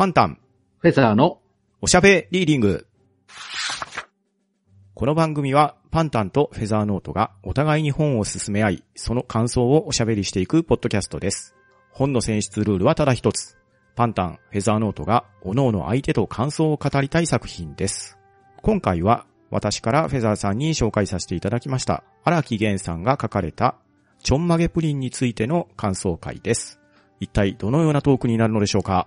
パンタン、フェザーのおしゃべリーディング。この番組はパンタンとフェザーノートがお互いに本を進め合い、その感想をおしゃべりしていくポッドキャストです。本の選出ルールはただ一つ。パンタン、フェザーノートが各々相手と感想を語りたい作品です。今回は私からフェザーさんに紹介させていただきました荒木源さんが書かれたちょんまげプリンについての感想会です。一体どのようなトークになるのでしょうか？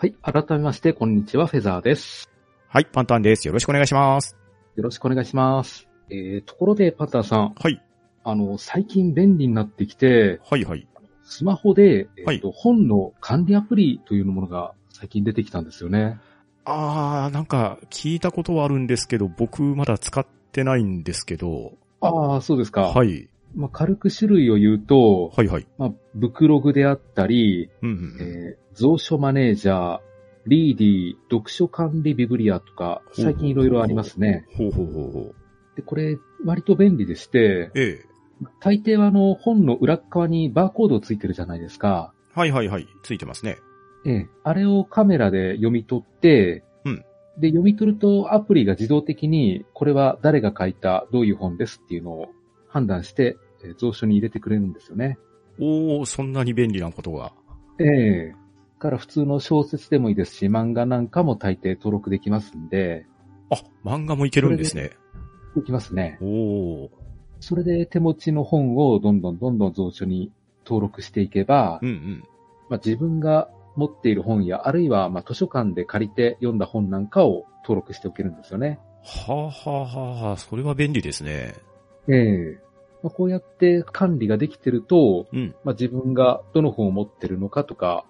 はい。改めまして、こんにちは、フェザーです。はい、パンタンです。よろしくお願いします。よろしくお願いします。えー、ところで、パターさん、はい、あの、最近便利になってきて、はい、はい。スマホで、えーはいと本の管理アプリというものが最近出てきたんですよね。あー、なんか聞いたことはあるんですけど、僕まだ使ってないんですけど、ああ、そうですか。はい、まあ、軽く種類を言うと、はい、はい。まあ、ブクログであったり、うんうんうん、えー、蔵書マネージャー、リーディー、読書管理ビブリアとか、最近いろいろありますね。ほうほうほうほう。で、これ、割と便利でして、ええ。大抵はあの、本の裏っ側にバーコードついてるじゃないですか。はいはいはい。ついてますね。ええ。あれをカメラで読み取って、うんで、読み取るとアプリが自動的に、これは誰が書いた、どういう本ですっていうのを判断して、えー蔵書に入れてくれるんですよね。おー、そんなに便利なことが。ええから普通の小説でもいいですし、漫画なんかも大抵登録できますんで、あ、漫画もいけるんですね。できますね。おー。それで手持ちの本をどんどんどんどん蔵書に登録していけば、うんうん。まあ、自分が持っている本や、あるいはまあ図書館で借りて読んだ本なんかを登録しておけるんですよね。はあ、はあはあはあ、それは便利ですね。ええまあ、こうやって管理ができてると、うん。まあ、自分がどの本を持ってるのかとか、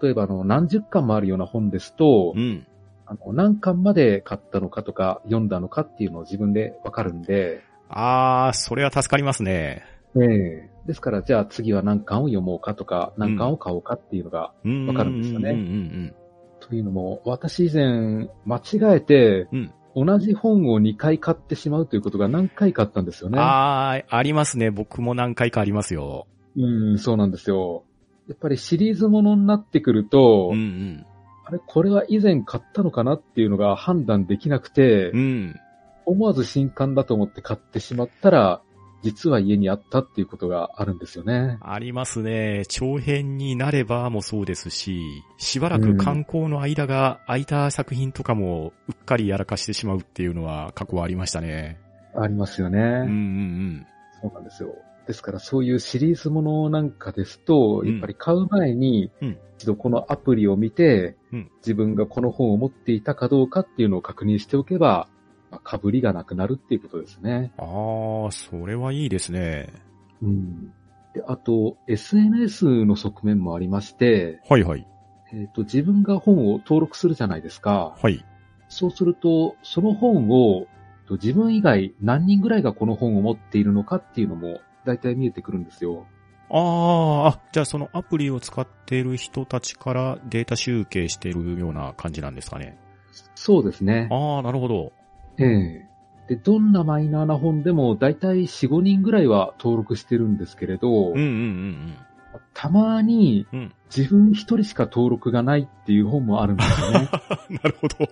例えばあの何十巻もあるような本ですと、うん。あの何巻まで買ったのかとか読んだのかっていうのを自分でわかるんで、あー、それは助かりますね。ええですからじゃあ次は何巻を読もうかとか、何巻を買おうかっていうのが、うん。わかるんですよねうんうんというのも、私以前間違えて、うん。同じ本を2回買ってしまうということが何回かあったんですようん。ね。あー、ありますね。僕も何回かありますよ。うん、そうなんですよ。やっぱりシリーズものになってくると、うんうん。あれ、これは以前買ったのかなっていうのが判断できなくて、うん。思わず新刊だと思って買ってしまったら、実は家にあったっていうことがあるんですよね。ありますね。長編になればもそうですし、しばらく観光の間が空いた作品とかもうっかりやらかしてしまうっていうのは過去はありましたね。ありますよね。うんうんそうなんですよ。ですからそういうシリーズものなんかですと、うんやっぱり買う前にうん、一度このアプリを見て、うん自分がこの本を持っていたかどうかっていうのを確認しておけば、まあ、被りがなくなるっていうことですね。うん。ああ、それはいいですね。うん。で、あと、SNS の側面もありまして、はいはい。えっ、と、自分が本を登録するじゃないですか。はい。そうすると、その本を、と自分以外何人ぐらいがこの本を持っているのかっていうのも、大体見えてくるんですよ。あーあ、じゃあそのアプリを使っている人たちからデータ集計しているような感じなんですかね。そうですね。ああ、なるほど。ええで、どんなマイナーな本でも、大体4、5人ぐらいは登録してるんですけれど、うんうんうんたまにうん。うん。自分一人しか登録がないっていう本もあるんですよね。なるほど。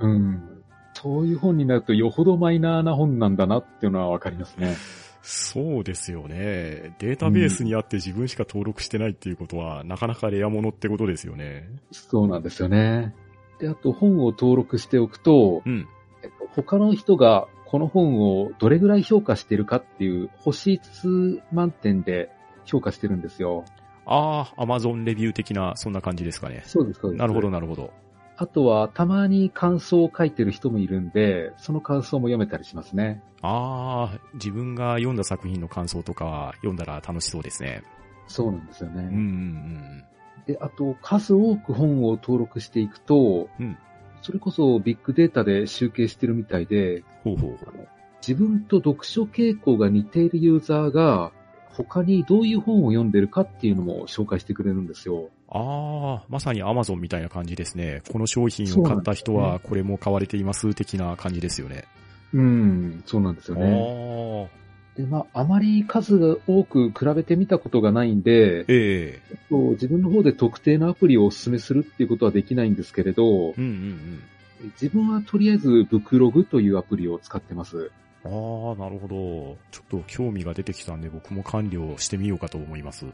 うん。そういう本になるとよほどマイナーな本なんだなっていうのはわかりますね。そうですよね。データベースにあって自分しか登録してないっていうことは、なかなかレアものってことですよね。そうなんですよね。で、あと本を登録しておくと、うん。えっと他の人がこの本をどれぐらい評価してるかっていう星5つ満点で評価してるんですよ。ああ、アマゾンレビュー的な、そんな感じですかね。そうです、そうです。なるほど、。なるほど。あとは、たまに感想を書いてる人もいるんで、その感想も読めたりしますね。ああ、自分が読んだ作品の感想とか読んだら楽しそうですね。そうなんですよね。うんうんで、あと、数多く本を登録していくと、うんそれこそビッグデータで集計してるみたいで、うん。ほうほう。自分と読書傾向が似ているユーザーが、他にどういう本を読んでるかっていうのも紹介してくれるんですよ。ああ、まさにアマゾンみたいな感じですね。この商品を買った人はこれも買われています的な感じですよね。うん、そうなんですよあね。で、まあ、あまり数が多く比べてみたことがないんで、ええそう自分の方で特定のアプリをお勧めするっていうことはできないんですけれど、うんうんうん。自分はとりあえずブクログというアプリを使ってます。ああ、なるほど。ちょっと興味が出てきたんで僕も管理をしてみようかと思います。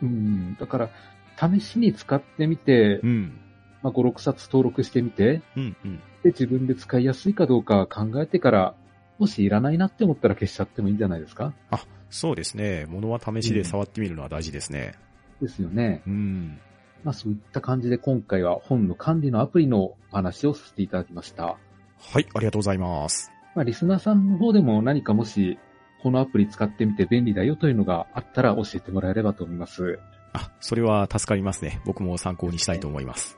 うん。だから、試しに使ってみて、うん。まあ、5、6冊登録してみて、うんうん。で、自分で使いやすいかどうか考えてから、もしいらないなって思ったら消しちゃってもいいんじゃないですか？あ、そうですね。物は試しで触ってみるのは大事ですね。ですよね。うん。まあ、そういった感じで今回は本の管理のアプリのお話をさせていただきました。はい、ありがとうございます。まあ、リスナーさんの方でも何かもし、このアプリ使ってみて便利だよというのがあったら教えてもらえればと思います。あ、それは助かりますね。僕も参考にしたいと思います。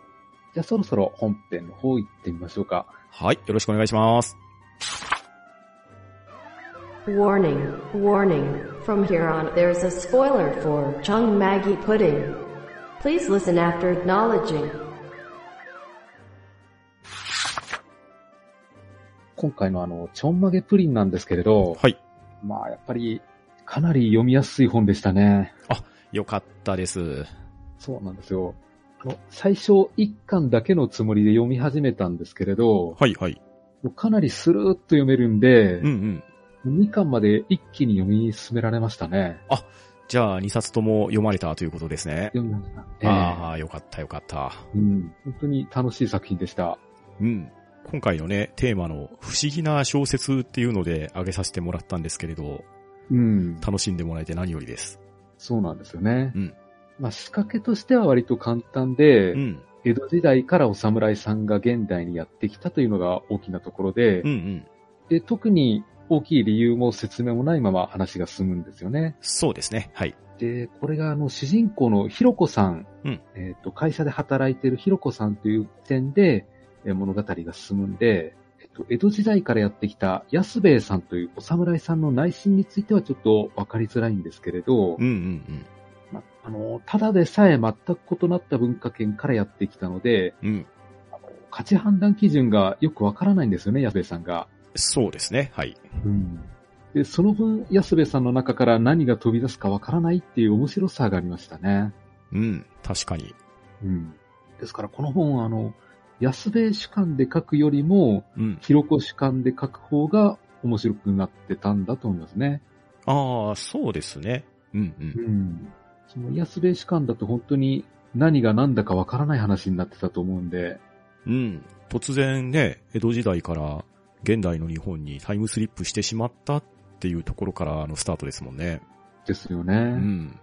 じゃあそろそろ本編の方行ってみましょうか。はい、よろしくお願いします。Warning, warning. From here on, there's a spoiler for Chung Maggie Pudding. Please listen after acknowledging. 今回のあの、ちょんまげプリンなんですけれど、はい。まあやっぱりかなり読みやすい本でしたね。よかったです。そうなんですよ。あの最初一巻だけのつもりで読み始めたんですけれど、はい、はい。かなりスルーっと読めるんでうんう、ん。2巻まで一気に読み進められましたね。じゃあ、2冊とも読まれたということですね。読みました。ええああ、よかったよかった。うん。本当に楽しい作品でした。うん。今回のね、テーマの不思議な小説っていうので挙げさせてもらったんですけれど、うん。楽しんでもらえて何よりです。そうなんですよね。うんまあ仕掛けとしては割と簡単で、うん。江戸時代からお侍さんが現代にやってきたというのが大きなところで、うんうん。で特に大きい理由も説明もないまま話が進むんですよね。そうですね。はい。で、これがあの主人公のひろこさん、うんえっ、と、会社で働いているひろこさんという点で、えー物語が進むんで、えっと、江戸時代からやってきた安兵衛さんというお侍さんの内心についてはちょっとわかりづらいんですけれど、うんうんうん。まあの、ただでさえ全く異なった文化圏からやってきたので、うん。価値判断基準がよくわからないんですよね、安兵衛さんが。そうですね。はい。で、その分、安兵衛さんの中から何が飛び出すかわからないっていう面白さがありましたね。うん。確かに。うん。ですから、この本は、あの、安兵衛主観で書くよりも、うん。ひろこ主観で書く方が面白くなってたんだと思いますね。ああ、そうですね。うんうん。ん。その安兵衛主観だと本当に何が何だかわからない話になってたと思うんで、うん。突然ね、江戸時代から現代の日本にタイムスリップしてしまったっていうところからのスタートですもんね。ですよね。うん。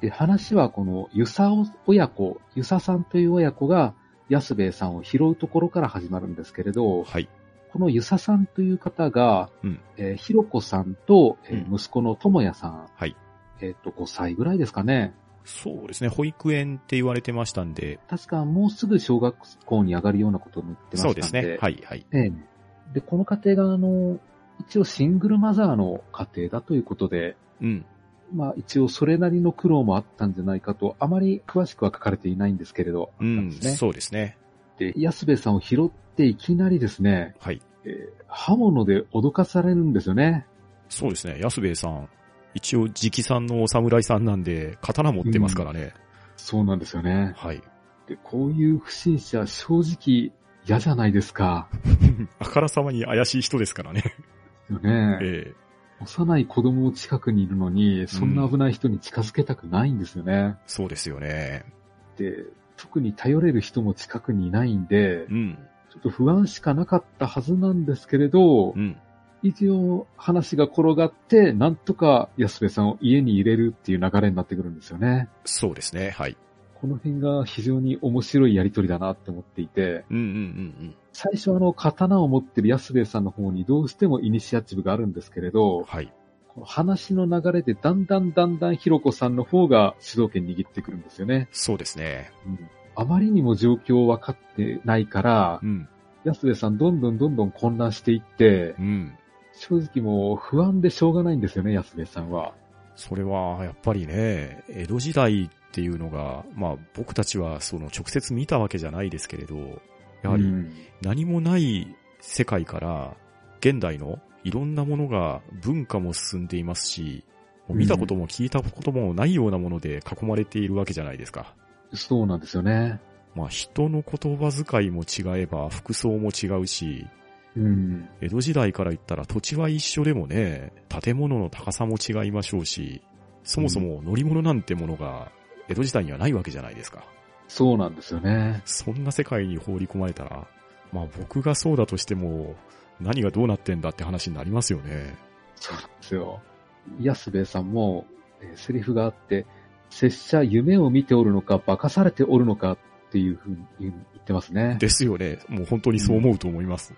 で、話はこの、ゆさ親子、ゆささんという親子が、安兵衛さんを拾うところから始まるんですけれど、はい。このゆささんという方が、うんえーひろこさんと、えーうん息子のともやさん、はい。えっ、と、5歳ぐらいですかね。そうですね。保育園って言われてましたんで。確かもうすぐ小学校に上がるようなことを言ってましたんで。そうですね。はい、はい。ええで、この家庭が、あの、一応シングルマザーの家庭だということで、うん。まあ一応それなりの苦労もあったんじゃないかと、あまり詳しくは書かれていないんですけれど、うん。そうですね。で、安部さんを拾っていきなりですね、はい。えー刃物で脅かされるんですよね。そうですね。安兵衛さん。一応、直参のお侍さんなんで、刀持ってますからね。そうなんですよね。はい。で、こういう不審者、正直嫌じゃないですか。あからさまに怪しい人ですからね。よね、ええ幼い子供近くにいるのに、そんな危ない人に近づけたくないんですよね。そうですよね。で、特に頼れる人も近くにいないんで、うん。ちょっと不安しかなかったはずなんですけれど、うん。一応話が転がって、なんとか安部さんを家に入れるっていう流れになってくるんですよね。そうですね。はい。この辺が非常に面白いやりとりだなって思っていて、うんうんうん最初あの刀を持ってる安部さんの方にどうしてもイニシアチブがあるんですけれうん。ど、はい。この話の流れでだんだんだんだんひろこさんの方が主導権握ってくるんですよね。そうですね。あまりにも状況分かってないからう、ん。安部さんどんどんどんどん混乱していってう、ん。正直もう不安でしょうがないんですよね、安部さんは。それは、やっぱりね、江戸時代っていうのが、まあ僕たちはその直接見たわけじゃないですけれど、やはりうん何もない世界から現代のいろんなものが文化も進んでいますし、見たことも聞いたこともないようなもので囲まれているわけじゃないですか。そうなんですよね。まあ人の言葉遣いも違えば服装も違うし、うん。江戸時代から言ったら土地は一緒でもね、建物の高さも違いましょうし、そもそも乗り物なんてものが江戸時代にはないわけじゃないですか。そうなんですよね。そんな世界に放り込まれたら、まあ僕がそうだとしても、何がどうなってんだって話になりますよね。そうなんですよ。安兵衛さんも、えーセリフがあって、拙者夢を見ておるのか、化かされておるのかっていうふうに言ってますね。ですよね。もう本当にそう思うと思います。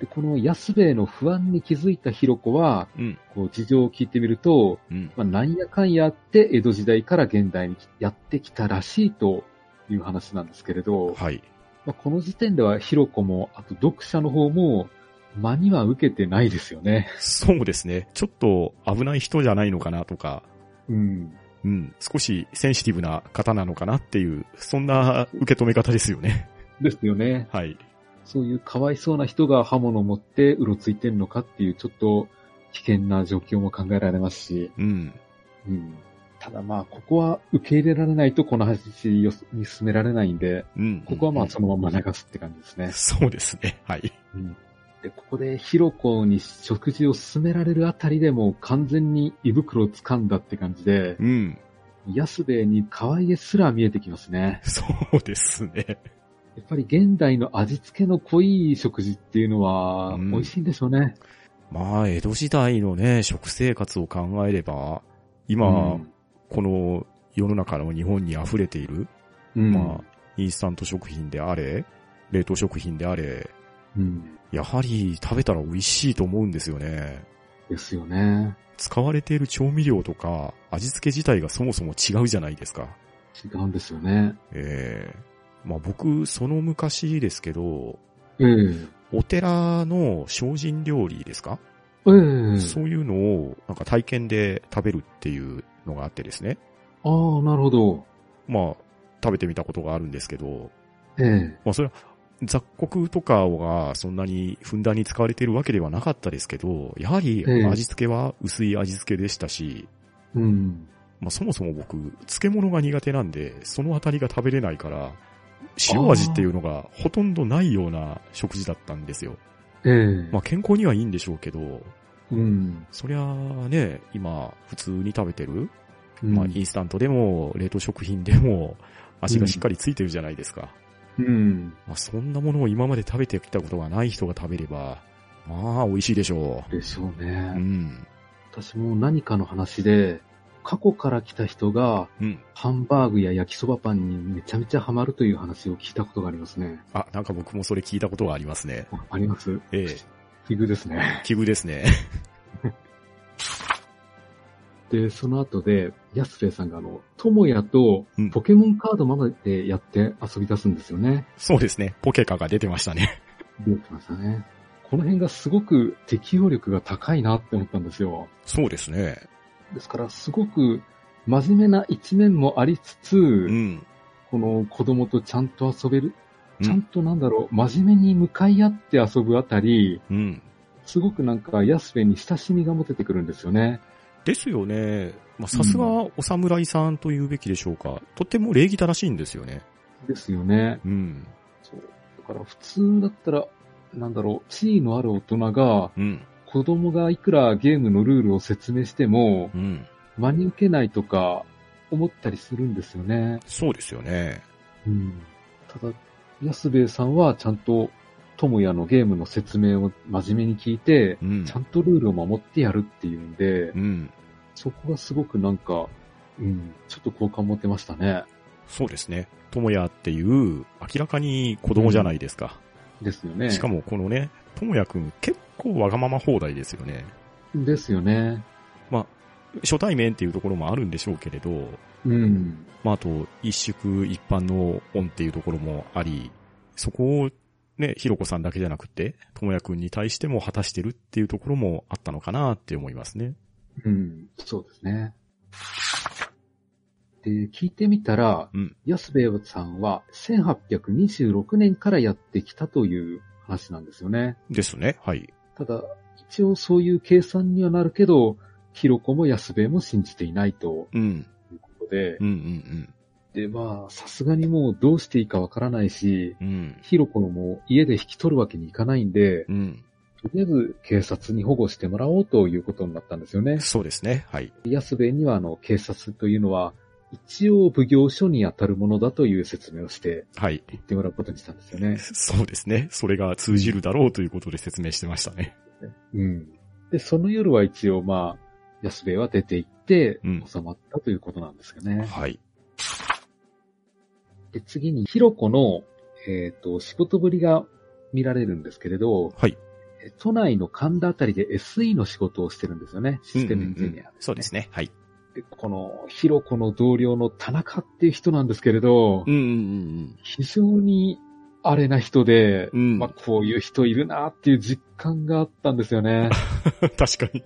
で、この安兵衛の不安に気づいたひろ子は、うん。こう事情を聞いてみると、うん。まあ、なんやかんやあって江戸時代から現代にやってきたらしいという話なんですけれど、はい。まあ、この時点ではひろ子も、あと読者の方も、間には受けてないですよね。そうですね。ちょっと危ない人じゃないのかなとか、うん。うん。少しセンシティブな方なのかなっていう、そんな受け止め方ですよね。ですよね。はい。そういうかわいそうな人が刃物を持ってうろついてんのかっていうちょっと危険な状況も考えられますし、うん。うん。ただまあ、ここは受け入れられないとこの話に進められないんで、うん。ここはまうんあそのまま流すって感じですね。そうですね。はい。うん。で、ここでヒロコに食事を進められるあたりでもう完全に胃袋を掴んだって感じで、うん。安兵衛に可愛げすら見えてきますね。そうですね。やっぱり現代の味付けの濃い食事っていうのはうん美味しいんでしょうね。まあ、江戸時代のね、食生活を考えれば、今、うんこの世の中の日本に溢れている、うん、まあ、インスタント食品であれ、冷凍食品であれ、うん。やはり食べたら美味しいと思うんですよね。ですよね。使われている調味料とか味付け自体がそもそも違うじゃないですか。違うんですよね。ええまあ僕、その昔ですけど、ええお寺の精進料理ですか、ええそういうのをなんか体験で食べるっていうのがあってですね。ああ、なるほど。まあ、食べてみたことがあるんですけど、ええまあそれは雑穀とかがそんなにふんだんに使われているわけではなかったですけど、やはりええ味付けは薄い味付けでしたし、うん。まあそもそも僕、漬物が苦手なんで、そのあたりが食べれないから、塩味っていうのがほとんどないような食事だったんですよ。ええまあ健康にはいいんでしょうけど、うん。そりゃあね、今普通に食べてる、うんまあインスタントでも冷凍食品でも味がしっかりついてるじゃないですか。うん。まあそんなものを今まで食べてきたことがない人が食べれば、まあ美味しいでしょでしょうう。ね。うん。私も何かの話で、過去から来た人が、うん。ハンバーグや焼きそばパンにめちゃめちゃハマるという話を聞いたことがありますね。あ、なんか僕もそれ聞いたことがありますね。ああります？ええ、奇遇ですね。奇遇ですね。で、その後で、安兵衛さんがあの、とうんポケモンカードまでやって遊び出すんですよね。そうですね。ポケカが出てましたね。出てましたね。この辺がすごく適応力が高いなって思ったんですよ。そうですね。ですから、すごく真面目な一面もありつつ、うん。この子供とちゃんと遊べる、うんちゃんとなんだろう、真面目に向かい合って遊ぶあたり、うん。すごくなんか安兵衛に親しみが持ててくるんですよね。ですよね。まあ、さすがお侍さんと言うべきでしょうか。とっても礼儀正しいんですよね。ですよね。うん。そう。だから普通だったら、なんだろう、地位のある大人が、うん。子供がいくらゲームのルールを説明しても、うん。真に受けないとか、思ったりするんですよね。そうですよね。うん。ただ、安兵衛さんはちゃんと、友也のゲームの説明を真面目に聞いて、うんちゃ。んとルールを守ってやるっていうんで、うん。そこがすごくなんか、うん、ちょっと好感持てましたね。そうですね。友也っていう、明らかに子供じゃないですか。ですよね。しかもこのね、友也くん結構わがまま放題ですよね。ですよね。まあ、初対面っていうところもあるんでしょうけれど、うん。まあ、あと、一宿一般の恩っていうところもあり、そこをね、ひろこさんだけじゃなくて、ともやくんに対しても果たしてるっていうところもあったのかなって思いますね。うん、そうですね。で、聞いてみたら、うん安兵衛さんは1826年からやってきたという話なんですよね。ですね。はい。ただ、一応そういう計算にはなるけど、ヒロコも安兵衛も信じていないとうん。いうことで、うんうんで、まあ、さすがにもうどうしていいかわからないし、うん。うん。ヒロコのも家で引き取るわけにいかないんで、うん。とりあえず警察に保護してもらおうということになったんですよね。そうですね。はい。安兵衛にはあの警察というのは、一応奉行所に当たるものだという説明をしてはい。言ってもらうことにしたんですよね。そうですね。それが通じるだろうということで説明してましたね。うん。で、その夜は一応まあ、安兵衛は出て行ってうん、収まったということなんですよね。はい。で、次に、ヒロコの、えっ、と、仕事ぶりが見られるんですけれど、はい。え都内の神田あたりで SE の仕事をしてるんですよね。システムエンジニア、うんうんうんそうですね。はい。でこの、ヒロコの同僚の田中っていう人なんですけれど、うんうんうん非常にあれな人で、うんまあ、こういう人いるなっていう実感があったんですよね。うん。確かに。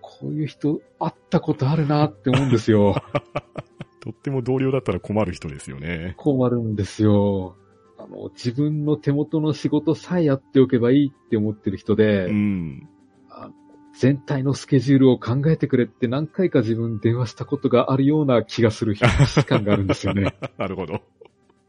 こういう人会ったことあるなって思うんですよ。とっても同僚だったら困る人ですよね。困るんですよ。あの、自分の手元の仕事さえやっておけばいいって思ってる人で、うん。あの全体のスケジュールを考えてくれって何回か自分電話したことがあるような気がする期 間があるんですよね。なるほど。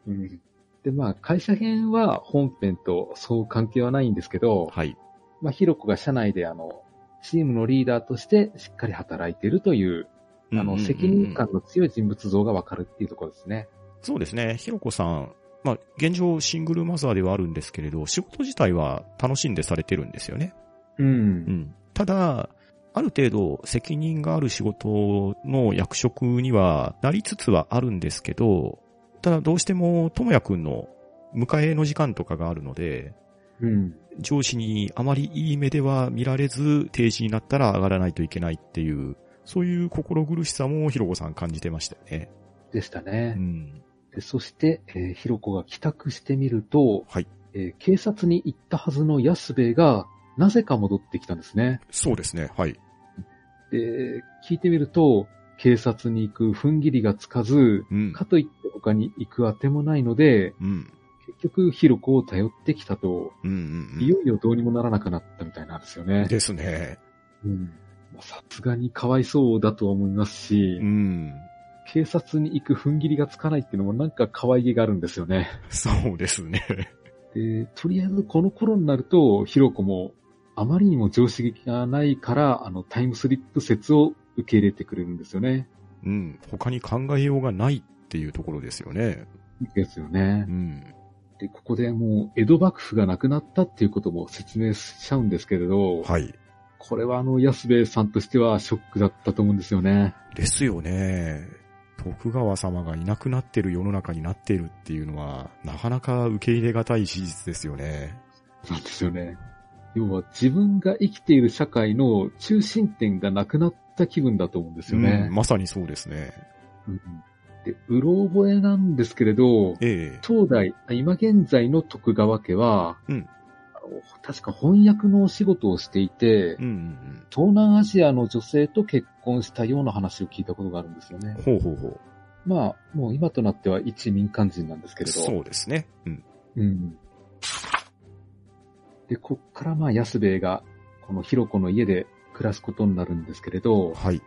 うん、で、まあ、会社編は本編とそう関係はないんですけど、はい。まあ、ヒロコが社内であの、チームのリーダーとしてしっかり働いているという、あの、責任感の強い人物像がわかるっていうところですね。そうですね。ひろこさん、まあ、現状シングルマザーではあるんですけれど、仕事自体は楽しんでされてるんですよね。うん。うん。ただ、ある程度責任がある仕事の役職にはなりつつはあるんですけど、ただどうしてもともやくんの迎えの時間とかがあるので、うん。上司にあまりいい目では見られず、定時になったら上がらないといけないっていう、そういう心苦しさもひろこさん感じてましたよね。でしたね。うん。でそして、えーヒロコが帰宅してみると、はい。えー警察に行ったはずの安兵衛が、なぜか戻ってきたんですね。そうですね。はい。で、聞いてみると、警察に行く踏ん切りがつかず、うん。かといって他に行くあてもないので、うん。結局ヒロコを頼ってきたと、うんうんうん。いよいよどうにもならなくなったみたいなんですよね。ですね。うんまあさすがにかわいそうだとは思いますし、うん。警察に行く踏ん切りがつかないっていうのもなんか可愛げがあるんですよね。そうですね。で、とりあえずこの頃になると、ヒロコもあまりにも常識がないから、あの、タイムスリップ説を受け入れてくれるんですよね。うん。他に考えようがないっていうところですよね。ですよねう。ん。で、ここでもう江戸幕府がなくなったっていうことも説明しちゃうんですけれど、はい。これはあの、安兵衛さんとしてはショックだったと思うんですよね。ですよね。徳川様がいなくなってる世の中になっているっていうのは、なかなか受け入れがたい事実ですよね。なんですよね。要は自分が生きている社会の中心点がなくなった気分だと思うんですよねうん。まさにそうですね。うんで、うろ覚えなんですけれど、ええ当代、今現在の徳川家は、うん確か翻訳のお仕事をしていて、うんうん東南アジアの女性と結婚したような話を聞いたことがあるんですよねうん。。ほうほうほまあ、もう今となっては一民間人なんですけう。れど。そうですね。うん。うん。で、こっからまあ安兵衛が、このヒロコの家で暮らすことになるんですけれど、はい。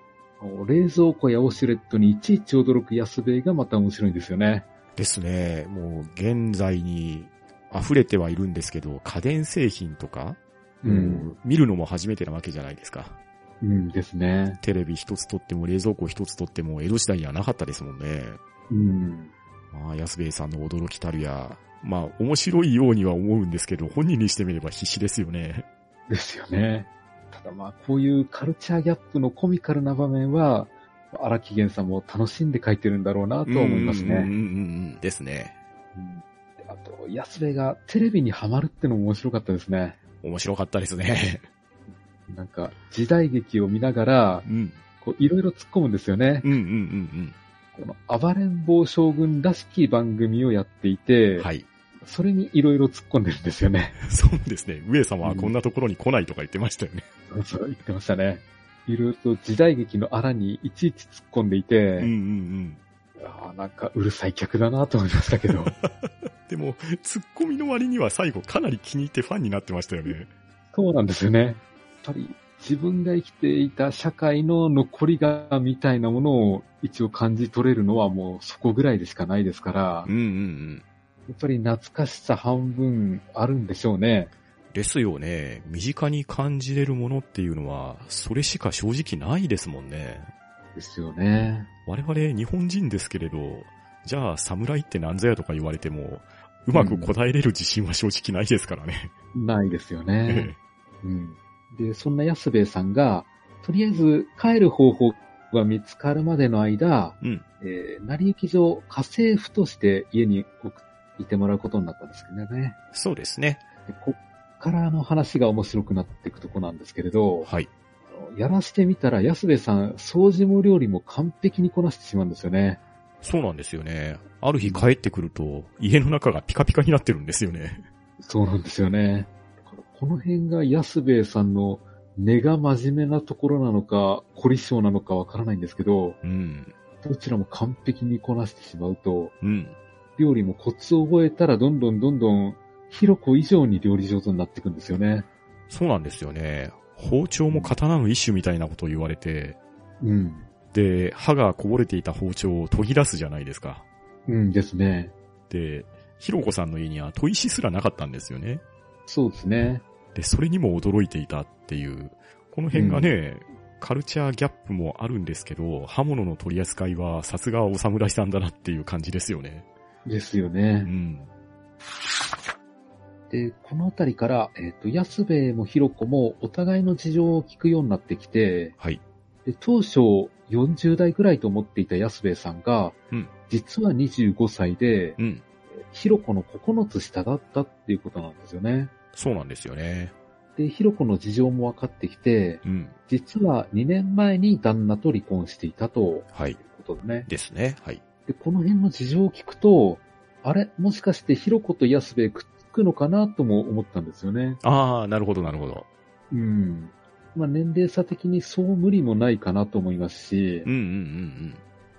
冷蔵庫やオシュレットにいちいち驚く安兵衛がまた面白いんですよね。ですね。もう、現在に溢れてはいるんですけど、家電製品とか、もう見るのも初めてなわけじゃないですか。うんですね。テレビ一つ取っても冷蔵庫一つ取っても江戸時代にはなかったですもんね。うん。まあ、安兵衛さんの驚きたるや、まあ、面白いようには思うんですけど、本人にしてみれば必死ですよね。ですよね。ただまあ、こういうカルチャーギャップのコミカルな場面は、荒木源さんも楽しんで書いてるんだろうなとは思いますね。うんうんうんうん。ですね。あと、安部がテレビにハマるってのも面白かったですね。面白かったですね。なんか、時代劇を見ながらう、ん。こう、いろいろ突っ込むんですよね。うんうんうんこの、暴れん坊将軍らしき番組をやっていて、うん。はい。それにいろいろ突っ込んでるんですよね。そうですね。上様はこんなところに来ないとか言ってましたよね。そうそう、言ってましたね。いろいろと時代劇のあらにいちいち突っ込んでいて、うんうんうん。あーなんかうるさい客だなと思いましたけど。でも、ツッコミの割には最後かなり気に入ってファンになってましたよね。そうなんですよね。やっぱり自分が生きていた社会の残りがみたいなものを一応感じ取れるのはもうそこぐらいでしかないですから、うんうんうん。やっぱり懐かしさ半分あるんでしょうね。ですよね。身近に感じれるものっていうのは、それしか正直ないですもんね。ですよね。我々日本人ですけれど、じゃあ侍って何ぞやとか言われても、うまく答えれる自信は正直ないですからね。ないですよね。うん。で、そんな安兵衛さんが、とりあえず帰る方法が見つかるまでの間、うんえー、成り行き上、家政婦として家に送いてもらうことになったんですけどね。そうですね。でこっからの話が面白くなっていくとこなんですけれど、はい。やらしてみたら安兵衛さん、掃除も料理も完璧にこなしてしまうんですよね。そうなんですよね。ある日帰ってくると、家の中がピカピカになってるんですよね。そうなんですよね。この辺が安兵衛さんの根が真面目なところなのか、凝り性なのかわからないんですけど、うん。どちらも完璧にこなしてしまうと、うん。料理もコツを覚えたらどんどんどんどん、ひろこ以上に料理上手になっていくんですよね。そうなんですよね。包丁も刀の一種みたいなことを言われて、うん。で、刃がこぼれていた包丁を研ぎ出すじゃないですか。うんですね。で、ひろこさんの家には砥石すらなかったんですよね。そうですね。で、それにも驚いていたっていう、この辺がね、カルチャーギャップもあるんですけど、刃物の取り扱いはさすがお侍さんだなっていう感じですよね。ですようね。ん。で、このあたりから、えっ、と、安兵衛もひろこもお互いの事情を聞くようになってきて、はい。で当初40代ぐらいと思っていた安兵衛さんが、うん実は25歳で、うん。ひろこの9つ下だったっていうことなんですよね。そうなんですよね。で、ひろこの事情も分かってきて、うん。実は2年前に旦那と離婚していたとはいいう。ことでね。ですね。はい。で、この辺の事情を聞くと、あれ？もしかしてひろこと安兵衛くっつくのかなとも思ったんですよね。ああ、なるほど、なるほど。うん。まあ、年齢差的にそう無理もないかなと思いますしうん、うん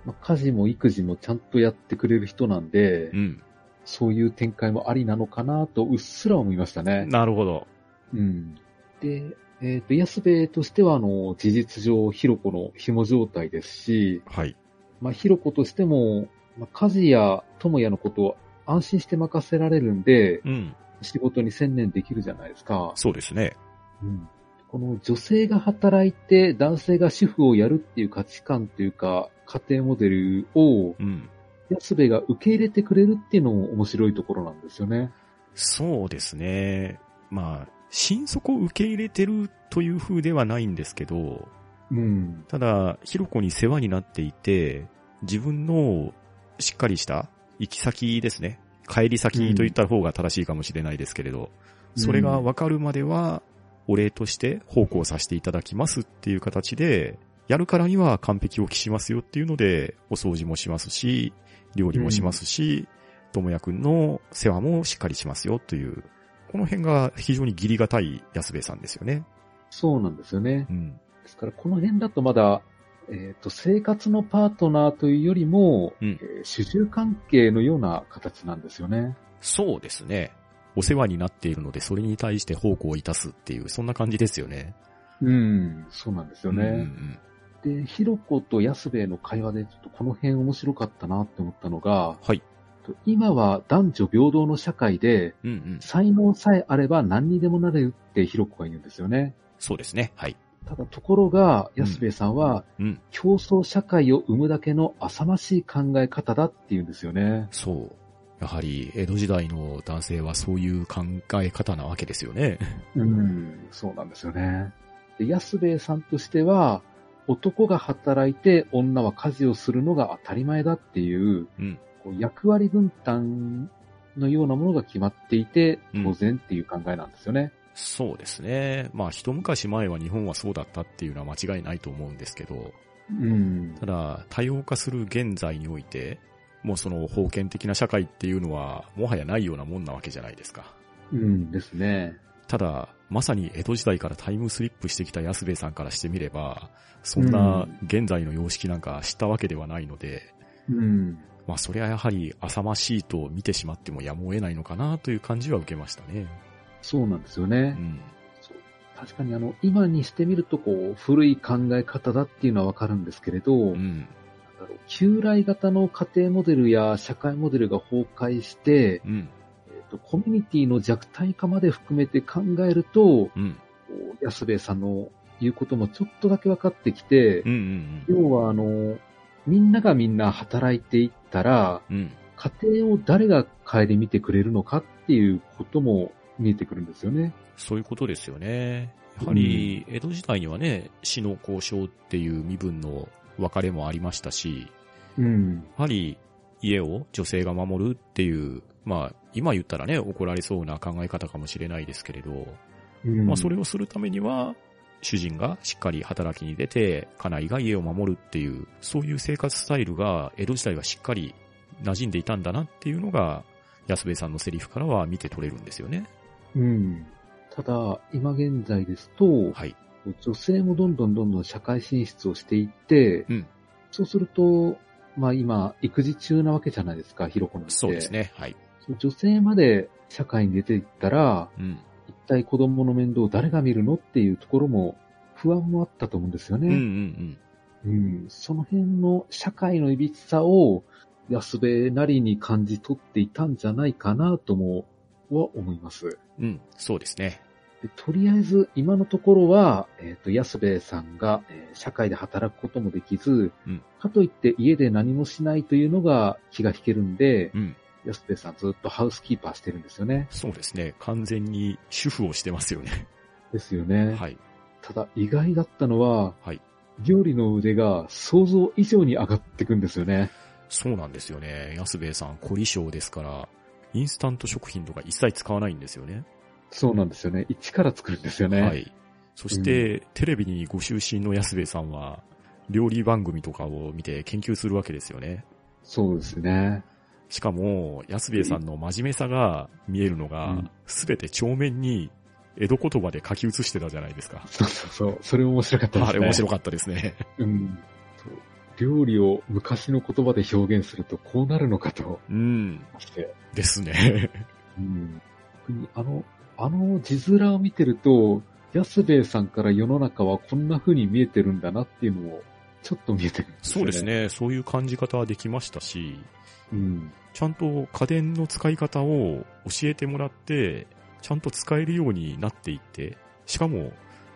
まあ、家事も育児もちゃんとやってくれる人なんで、うんうん。うん。そういう展開もありなのかなとうっすら思いましたね。なるほど。うん。で、えっ、と、安兵衛としては、あの、事実上、ひろこの紐状態ですし、はい。まあ、ひろことしても、まあ、家事や友也のことを安心して任せられるんで、うん。仕事に専念できるじゃないですか。そうですね。うん。この女性が働いて男性が主婦をやるっていう価値観というか、家庭モデルをうん。安部が受け入れてくれるっていうのも面白いところなんですよね。そうですね。まあ、心底受け入れてるという風ではないんですけど、うん。ただ、ひろこに世話になっていて、自分のしっかりした行き先ですね。帰り先と言った方が正しいかもしれないですけれど、それが分かるまでは、お礼として奉公させていただきますっていう形で、やるからには完璧を期しますよっていうので、お掃除もしますし、料理もしますし、ともやくんの世話もしっかりしますよという、この辺が非常に義理がたい安部さんですよね。そうなんですよね。うん。ですから、この辺だとまだ、えっ、と、生活のパートナーというよりも、うんえー主従関係のような形なんですよね。そうですね。お世話になっているので、それに対して奉公いたすっていう、そんな感じですよね。うん、そうなんですようんうね。んで、ひろこと安兵衛の会話でちょっとこの辺面白かったなって思ったのが、はい。と今は男女平等の社会で、うんうん。才能さえあれば何にでもなれるってひろこが言うんですよね。そうですね。はい。ただところが、安兵衛さんは、うん。競争社会を生むだけの浅ましい考え方だって言うんですよね。そう。やはり、江戸時代の男性はそういう考え方なわけですよね。うん、そうなんですよね。で安兵衛さんとしては、男が働いて女は家事をするのが当たり前だっていう、うん。こう役割分担のようなものが決まっていてうん当然っていう考えなんですよね。そうですね。まあ、一昔前は日本はそうだったっていうのは間違いないと思うんですけど、うん。ただ、多様化する現在において、もうその封建的な社会っていうのは、もはやないようなもんなわけじゃないですか。うんですね。ただ、まさに江戸時代からタイムスリップしてきた安部さんからしてみれば、そんな現在の様式なんか知ったわけではないので、うん。まあそれはやはり浅ましいと見てしまってもやむを得ないのかなという感じは受けましたね。そうなんですようね。ん。確かにあの、今にしてみるとこう、古い考え方だっていうのはわかるんですけれど、うん。旧来型の家庭モデルや社会モデルが崩壊して、うん。とコミュニティの弱体化まで含めて考えると、うん。安部さんの言うこともちょっとだけ分かってきて、うん。うん。要はあの、みんながみんな働いていったら、うん。家庭を誰が顧みてくれるのかっていうことも見えてくるんですよね。そういうことですよね。やはり、江戸時代にはね、死の交渉っていう身分の別れもありましたし、うん。やはり家を女性が守るっていう、まあ、今言ったらね、怒られそうな考え方かもしれないですけれど、うんまあ、それをするためには、主人がしっかり働きに出て、家内が家を守るっていう、そういう生活スタイルが江戸時代はしっかり馴染んでいたんだなっていうのが、安部さんのセリフからは見て取れるんですよね。うん。ただ、今現在ですと、はい。女性もどんどんどんどん社会進出をしていって、うんそうすると、まあ今、育児中なわけじゃないですか、ひろこなんて。そうですね。はい。女性まで社会に出ていったら、うん。一体子供の面倒を誰が見るのっていうところも、不安もあったと思うんですようんうんうね。ん。うん。その辺の社会の歪さを、安部なりに感じ取っていたんじゃないかなとも、は思います。うん。そうですね。でとりあえず、今のところは、えっ、と、安部さんが、えー社会で働くこともできず、うんかといって家で何もしないというのが気が引けるんで、うん。安部さんずっとハウスキーパーしてるんですよね。そうですね。完全に主婦をしてますよね。ですよね。はい。ただ、意外だったのは、はい。料理の腕が想像以上に上がっていくんですよね。そうなんですよね。安兵衛さん、凝り性ですから、インスタント食品とか一切使わないんですよね。そうなんですよね。一から作るんですよね。はい。そして、テレビにご就寝の安兵衛さんは、料理番組とかを見て研究するわけですよね。そうですね。しかも、安兵衛さんの真面目さが見えるのがうん、すべて帳面に江戸言葉で書き写してたじゃないですか。そうそうそう。それ面白かったですね。あれ面白かったですね。うん。料理を昔の言葉で表現するとこうなるのかとうん。ですね。うん。あの、あの字面を見てると、安兵衛さんから世の中はこんな風に見えてるんだなっていうのも、ちょっと見えてるんですよね。そうです。ね。そういう感じ方はできましたし、うん。ちゃんと家電の使い方を教えてもらって、ちゃんと使えるようになっていって、しかも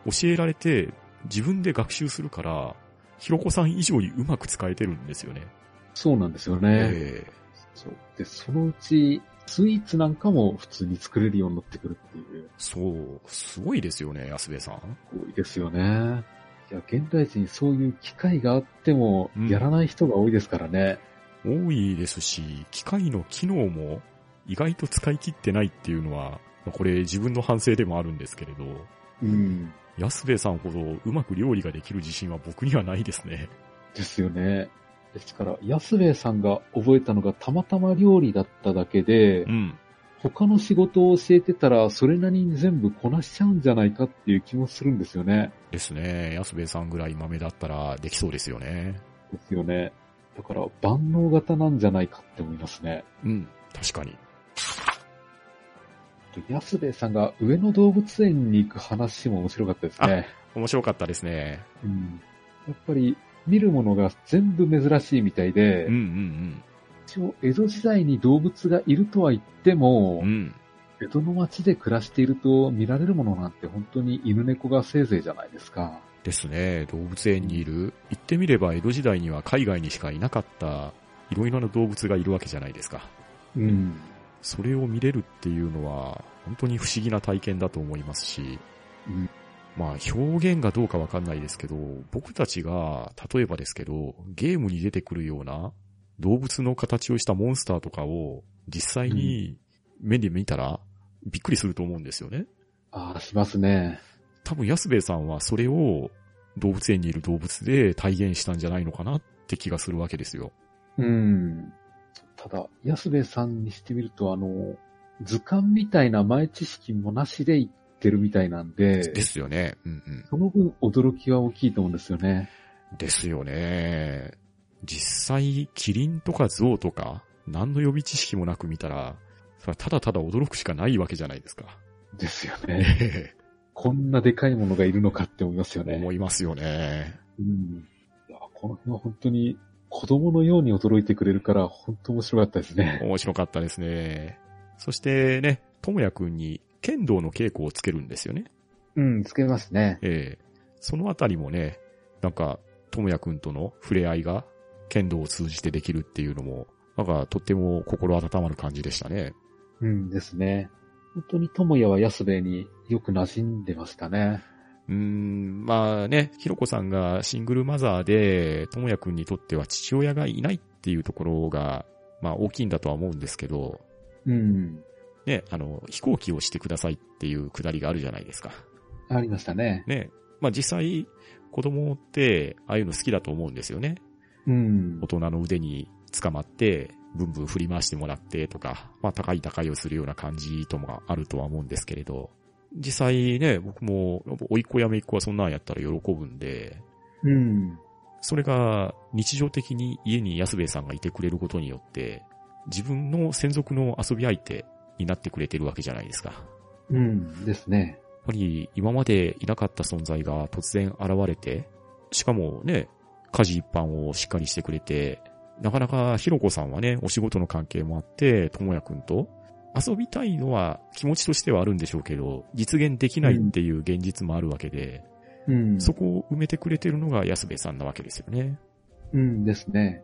教えられて自分で学習するから、ひろこさん以上にうまく使えてるんですよね。そうなんですよね。えそう。で、そのうち、スイーツなんかも普通に作れるようになってくるっていう、えそう、すごいですよね、安部さん。多いですよね。いや、現代人そういう機会があってもうん、やらない人が多いですからね。多いですし、機械の機能も意外と使い切ってないっていうのは、まあこれ自分の反省でもあるんですけれど、うん。安部さんほどうまく料理ができる自信は僕にはないですね。ですよね。ですから、安兵衛さんが覚えたのがたまたま料理だっただけでう、ん。他の仕事を教えてたら、それなりに全部こなしちゃうんじゃないかっていう気もするんですよね。ですね。安部さんぐらい豆だったらできそうですよね。ですよね。だから、万能型なんじゃないかって思いますね。うん。確かに。安兵衛さんが上野動物園に行く話も面白かったですね。面白かったですね。うん、やっぱり、見るものが全部珍しいみたいで、うんうん一応、江戸時代に動物がいるとは言っても、うん。うん。江戸の町で暮らしていると見られるものなんて本当に犬猫がせいぜいじゃないですか。ですね。動物園にいる。言ってみれば江戸時代には海外にしかいなかったいろいろな動物がいるわけじゃないですか。うん。それを見れるっていうのは本当に不思議な体験だと思いますし、うんまあ表現がどうかわかんないですけど、僕たちが、例えばですけど、ゲームに出てくるような動物の形をしたモンスターとかを実際に目で見たらびっくりすると思うんですよね。ああ、しますね。多分安兵衛さんはそれを動物園にいる動物で体現したんじゃないのかなって気がするわけですよ。うん。ただ、安部さんにしてみると、あの、図鑑みたいな前知識もなしで言ってるみたいなんで、ですよね。うんうん。その分驚きは大きいと思うんですよね。ですよね。実際、キリンとかゾウとか、何の予備知識もなく見たら、それはただただ驚くしかないわけじゃないですか。ですよね。こんなでかいものがいるのかって思いますよね。思いますよね。うん。いや、この辺は本当に子供のように驚いてくれるから、本当面白かったですね。面白かったですね。そしてね、ともやくんに剣道の稽古をつけるんですよね。うん、つけますね。ええそのあたりもね、なんか、ともやくんとの触れ合いが剣道を通じてできるっていうのも、なんかとっても心温まる感じでしたね。うんですね。本当に智也は安兵衛によく馴染んでましたね。うーん、まあね、ひろこさんがシングルマザーで、ともやくんにとっては父親がいないっていうところが、まあ大きいんだとは思うんですけど、うん。ね、あの、飛行機をしてくださいっていうくだりがあるじゃないですか。ありましたね。ね。まあ実際、子供って、ああいうの好きだと思うんですよね。うん大。人の腕に捕まって、ブンブン振り回してもらってとか、まあ高い高いをするような感じともあるとは思うんですけれど、実際ね、僕も、甥っ子や姪っ子はそんなんやったら喜ぶんで、うん。それが日常的に家に安兵衛さんがいてくれることによって、自分の専属の遊び相手になってくれてるわけじゃないですか。やっうん。ですね。ぱり今までいなかった存在が突然現れて、しかもね、家事一般をしっかりしてくれて、なかなかひろこさんはね、お仕事の関係もあって、ともやくんと遊びたいのは気持ちとしてはあるんでしょうけど、実現できないっていう現実もあるわけで、うん。そこを埋めてくれてるのが安兵衛さんなわけですよね。うんですね。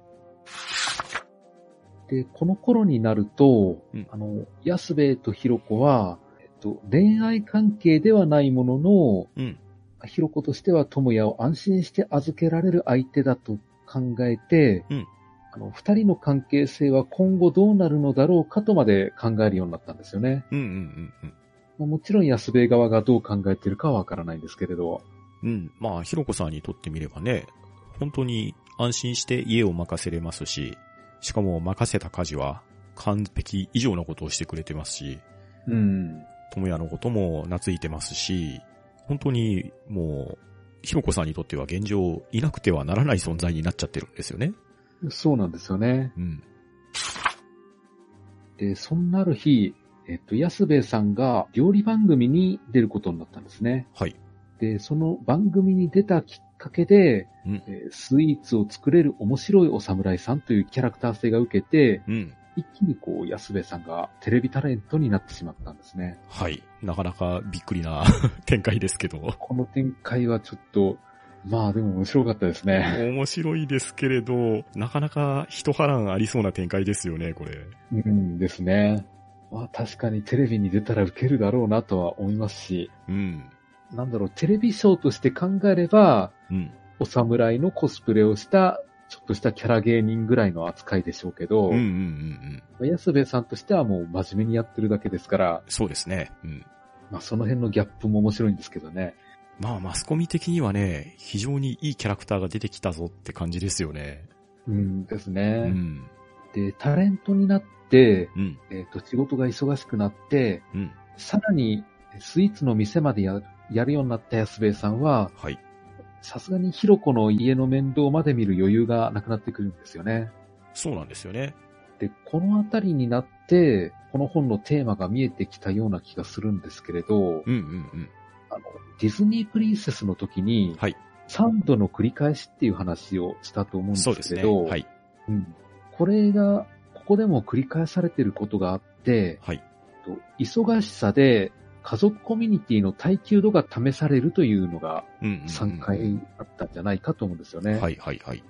で、この頃になると、うんあの、安兵衛とひろ子は、えっと、恋愛関係ではないものの、うん。ひろ子としては智也を安心して預けられる相手だと考えて、うんあの、二人の関係性は今後どうなるのだろうかとまで考えるようになったんですよね。うんうんうんうん。まあもちろん安兵衛側がどう考えているかはわからないんですけれど。うん。まあ、ひろこさんにとってみればね、本当に安心して家を任せれますし、しかも任せた家事は完璧以上のことをしてくれてますし、うん。友也のことも懐いてますし、本当にもう、ひろこさんにとっては現状いなくてはならない存在になっちゃってるんですよね。そうなんですよね。うん。で、そんなある日、えっと、安兵衛さんが料理番組に出ることになったんですね。はい。で、その番組に出たきっかけで、うん。えースイーツを作れる面白いお侍さんというキャラクター性が受けて、うん。一気にこう、安兵衛さんがテレビタレントになってしまったんですね。はい。なかなかびっくりな 展開ですけど。この展開はちょっと、まあでも面白かったですね。面白いですけれど、なかなか一波乱ありそうな展開ですよね、これ。うんですね。まあ確かにテレビに出たら受けるだろうなとは思いますし、うん。なんだろう、テレビショーとして考えれば、うん。お侍のコスプレをした、ちょっとしたキャラ芸人ぐらいの扱いでしょうけど、うんうんうんうん。安部さんとしてはもう真面目にやってるだけですから、そうですね。うん。まあその辺のギャップも面白いんですけどね。まあ、マスコミ的にはね、非常にいいキャラクターが出てきたぞって感じですよね。うんですうね。ん。で、タレントになって、うん。えっ、と、仕事が忙しくなって、うん。さらにスイーツの店までややるようになった安部さんは、はい。さすがにひろ子の家の面倒まで見る余裕がなくなってくるんですよね。そうなんですよね。で、このあたりになって、この本のテーマが見えてきたような気がするんですけれど、うんうんうん。あの、ディズニープリンセスの時に、はい。3度の繰り返しっていう話をしたと思うんですけれど、はい。うん、これが、ここでも繰り返されていることがあって、はい。と忙しさで家族コミュニティの耐久度が試されるというのがうんうんうん。3回あったんじゃないかと思うんですよね。はいはいはい。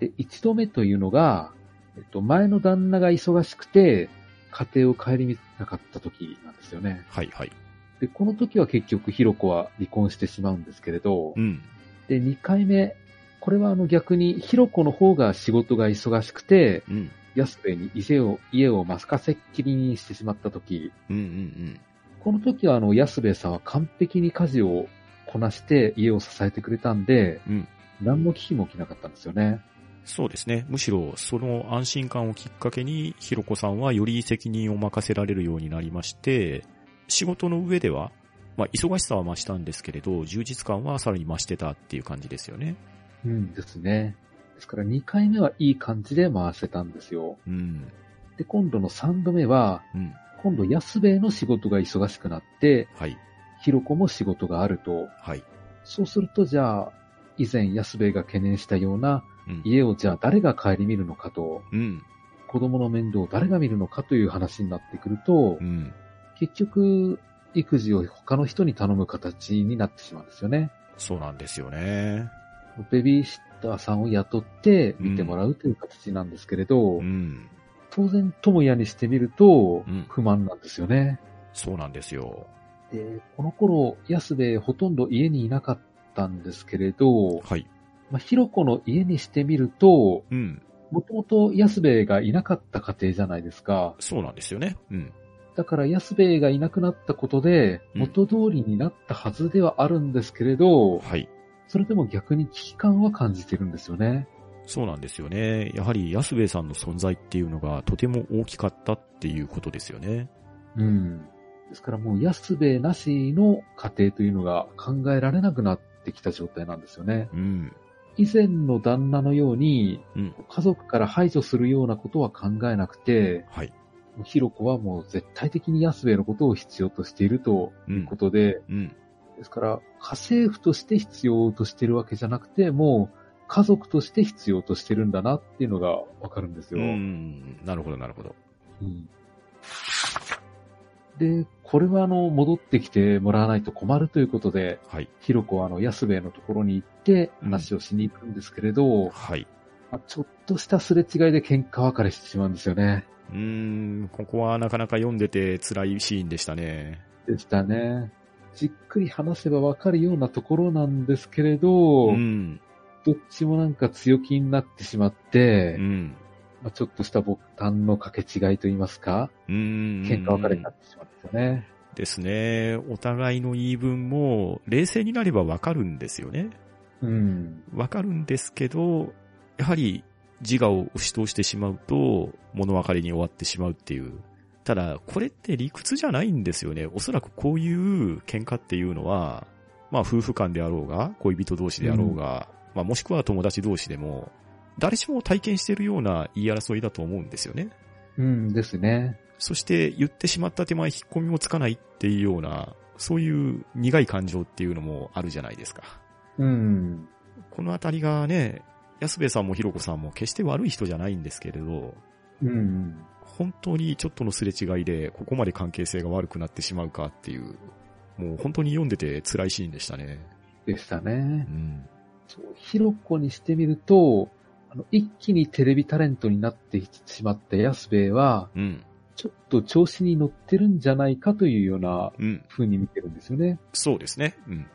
で、1度目というのが、えっと、前の旦那が忙しくて、家庭を顧みなかった時なんですよね。はいはい。で、この時は結局、ひろ子は離婚してしまうんですけれど、うん。で、2回目、これはあの逆に、ひろ子の方が仕事が忙しくて、うん。安部に家を、家を任せっきりにしてしまった時、うんうんうん。この時はあの安部さんは完璧に家事をこなして家を支えてくれたんで、うん何の危機も起きなかったんですよね。そうですね。むしろ、その安心感をきっかけに、ひろこさんはより責任を任せられるようになりまして、仕事の上では、まあ、忙しさは増したんですけれど、充実感はさらに増してたっていう感じですよね。うんですね。ですから2回目はいい感じで回せたんですよ。うん。で、今度の3度目は、うん。今度安部の仕事が忙しくなって、はい。ひろこも仕事があると。はい。そうすると、じゃあ、以前安兵衛が懸念したようなうん。家をじゃあ誰が顧みるのかと、うん。子供の面倒を誰が見るのかという話になってくるとう、ん。結局、育児を他の人に頼む形になってしまうんですよね。そうなんですよね。ベビーシッターさんを雇って見てもらうという形なんですけれど、うん。当然、友也にしてみるとうん、不満なんですよね。そうなんですよ。で、この頃、安兵衛ほとんど家にいなかったんですけれど、はい。まあ、ひろこの家にしてみると、うん。もともと安兵衛がいなかった家庭じゃないですか。そうなんですよね。うん。だから安兵衛がいなくなったことで、うん元通りになったはずではあるんですけれど、はい。それでも逆に危機感は感じてるんですよね。そうなんですよね。やはり安兵衛さんの存在っていうのがとても大きかったっていうことですよね。うん。ですからもう安兵衛なしの家庭というのが考えられなくなってきた状態なんですよね。うん。以前の旦那のように、うん。家族から排除するようなことは考えなくて、はい。ひろこはもう絶対的に安兵衛のことを必要としているとう。いうんことで、うん。ですから、家政婦として必要としてるわけじゃなくて、もう家族として必要としてるんだなっていうのがわかるんですうよ。ん。なるほど、なるほど。うんで、これはあの、戻ってきてもらわないと困るということで、はい。ひろこはあの、安兵衛のところに行って話をしに行くんですけれど、はい。まあちょっとしたすれ違いで喧嘩別れしてしまうんですよね。うーん。ここはなかなか読んでて辛いシーンでしたね。でしたね。じっくり話せばわかるようなところなんですけれど、うん。どっちもなんか強気になってしまって、うん。まあ、ちょっとしたボタンの掛け違いといいますか、うん。喧嘩別れになってしまうんですよね。ですね。お互いの言い分も冷静になればわかるんですよね。うん。わかるんですけど、やはり自我を押し通してしまうと物別れに終わってしまうっていう。ただ、これって理屈じゃないんですよね。おそらくこういう喧嘩っていうのは、まあ夫婦間であろうが、恋人同士であろうが、まあもしくは友達同士でも、誰しも体験しているような言い争いだと思うんですよね。うんですね。そして言ってしまった手前引っ込みもつかないっていうような、そういう苦い感情っていうのもあるじゃないですか。うん。このあたりがね、安部さんもひろこさんも決して悪い人じゃないんですけれど、うん。本当にちょっとのすれ違いでここまで関係性が悪くなってしまうかっていう、もう本当に読んでて辛いシーンでしたね。でしたねう。ん。そう、ひろこにしてみると、あの、一気にテレビタレントになってしまった安兵衛は、うん。ちょっと調子に乗ってるんじゃないかというようなうん。風に見てるんですよね。そうですね。うん。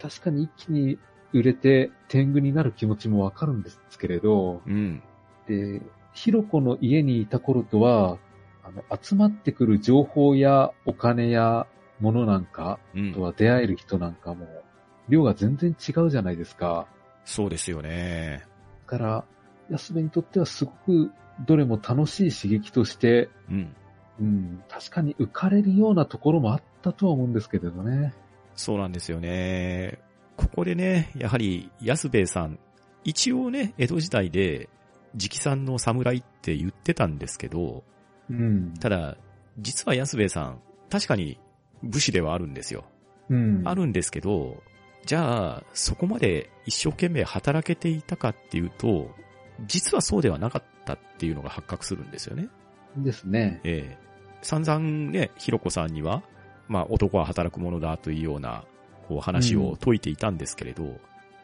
確かに一気に売れて天狗になる気持ちもわかるんですけれど、うん。で、ひろこの家にいた頃とは、あの、集まってくる情報やお金や物なんか、うんあと。は出会える人なんかも、量が全然違うじゃないですか。そうですよね。だから、安部にとってはすごくどれも楽しい刺激として、うん。うん、確かに浮かれるようなところもあったとは思うんですけれどね。そうなんですよね。ここでね、やはり安兵衛さん、一応ね、江戸時代で直参の侍って言ってたんですけど、うん。ただ、実は安兵衛さん、確かに武士ではあるんですよ。うん。あるんですけど、じゃあ、そこまで一生懸命働けていたかっていうと、実はそうではなかったっていうのが発覚するんですよね。ですね。ええ散々ね、ひろこさんには、まあ男は働くものだというような、こう話を解いていたんですけれど、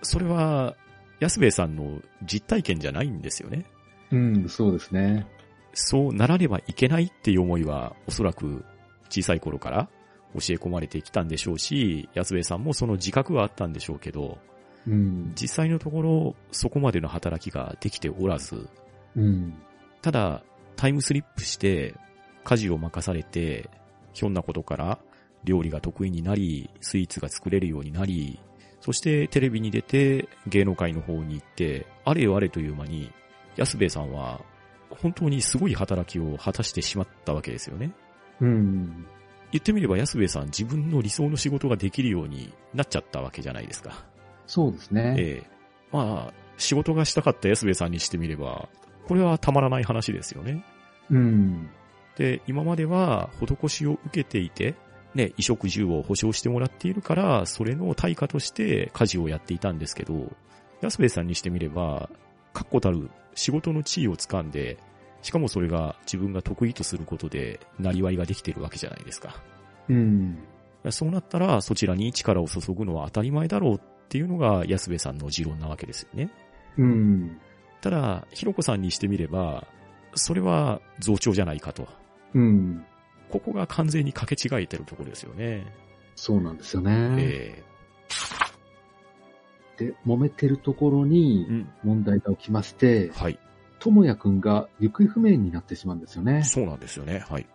それは、安兵衛さんの実体験じゃないんですよね。うん、そうですね。そうならねばいけないっていう思いは、おそらく小さい頃から教え込まれてきたんでしょうし、安兵衛さんもその自覚はあったんでしょうけど、うん。実際のところ、そこまでの働きができておらず、うん。ただ、タイムスリップして、家事を任されて、ひょんなことから料理が得意になり、スイーツが作れるようになり、そしてテレビに出て芸能界の方に行って、あれよあれという間に、安兵衛さんは本当にすごい働きを果たしてしまったわけですよね。うん。言ってみれば安兵衛さん自分の理想の仕事ができるようになっちゃったわけじゃないですか。そうですね。ええまあ、仕事がしたかった安兵衛さんにしてみれば、これはたまらない話ですよね。うん。で、今までは施しを受けていて、ね、衣食住を保障してもらっているから、それの対価として家事をやっていたんですけど、安部さんにしてみれば、確固たる仕事の地位を掴んで、しかもそれが自分が得意とすることで、なりわいができてるわけじゃないですか。うん。そうなったら、そちらに力を注ぐのは当たり前だろうっていうのが安部さんの持論なわけですよね。うん。ただ、ひろこさんにしてみれば、それは増長じゃないかと。うん。ここが完全に掛け違えてるところですよね。そうなんですよね。えで、揉めてるところえにうん。問題が起きまして、はい。ともやくんが行方不明になってしまうんですよね。そうなんですよね。はい。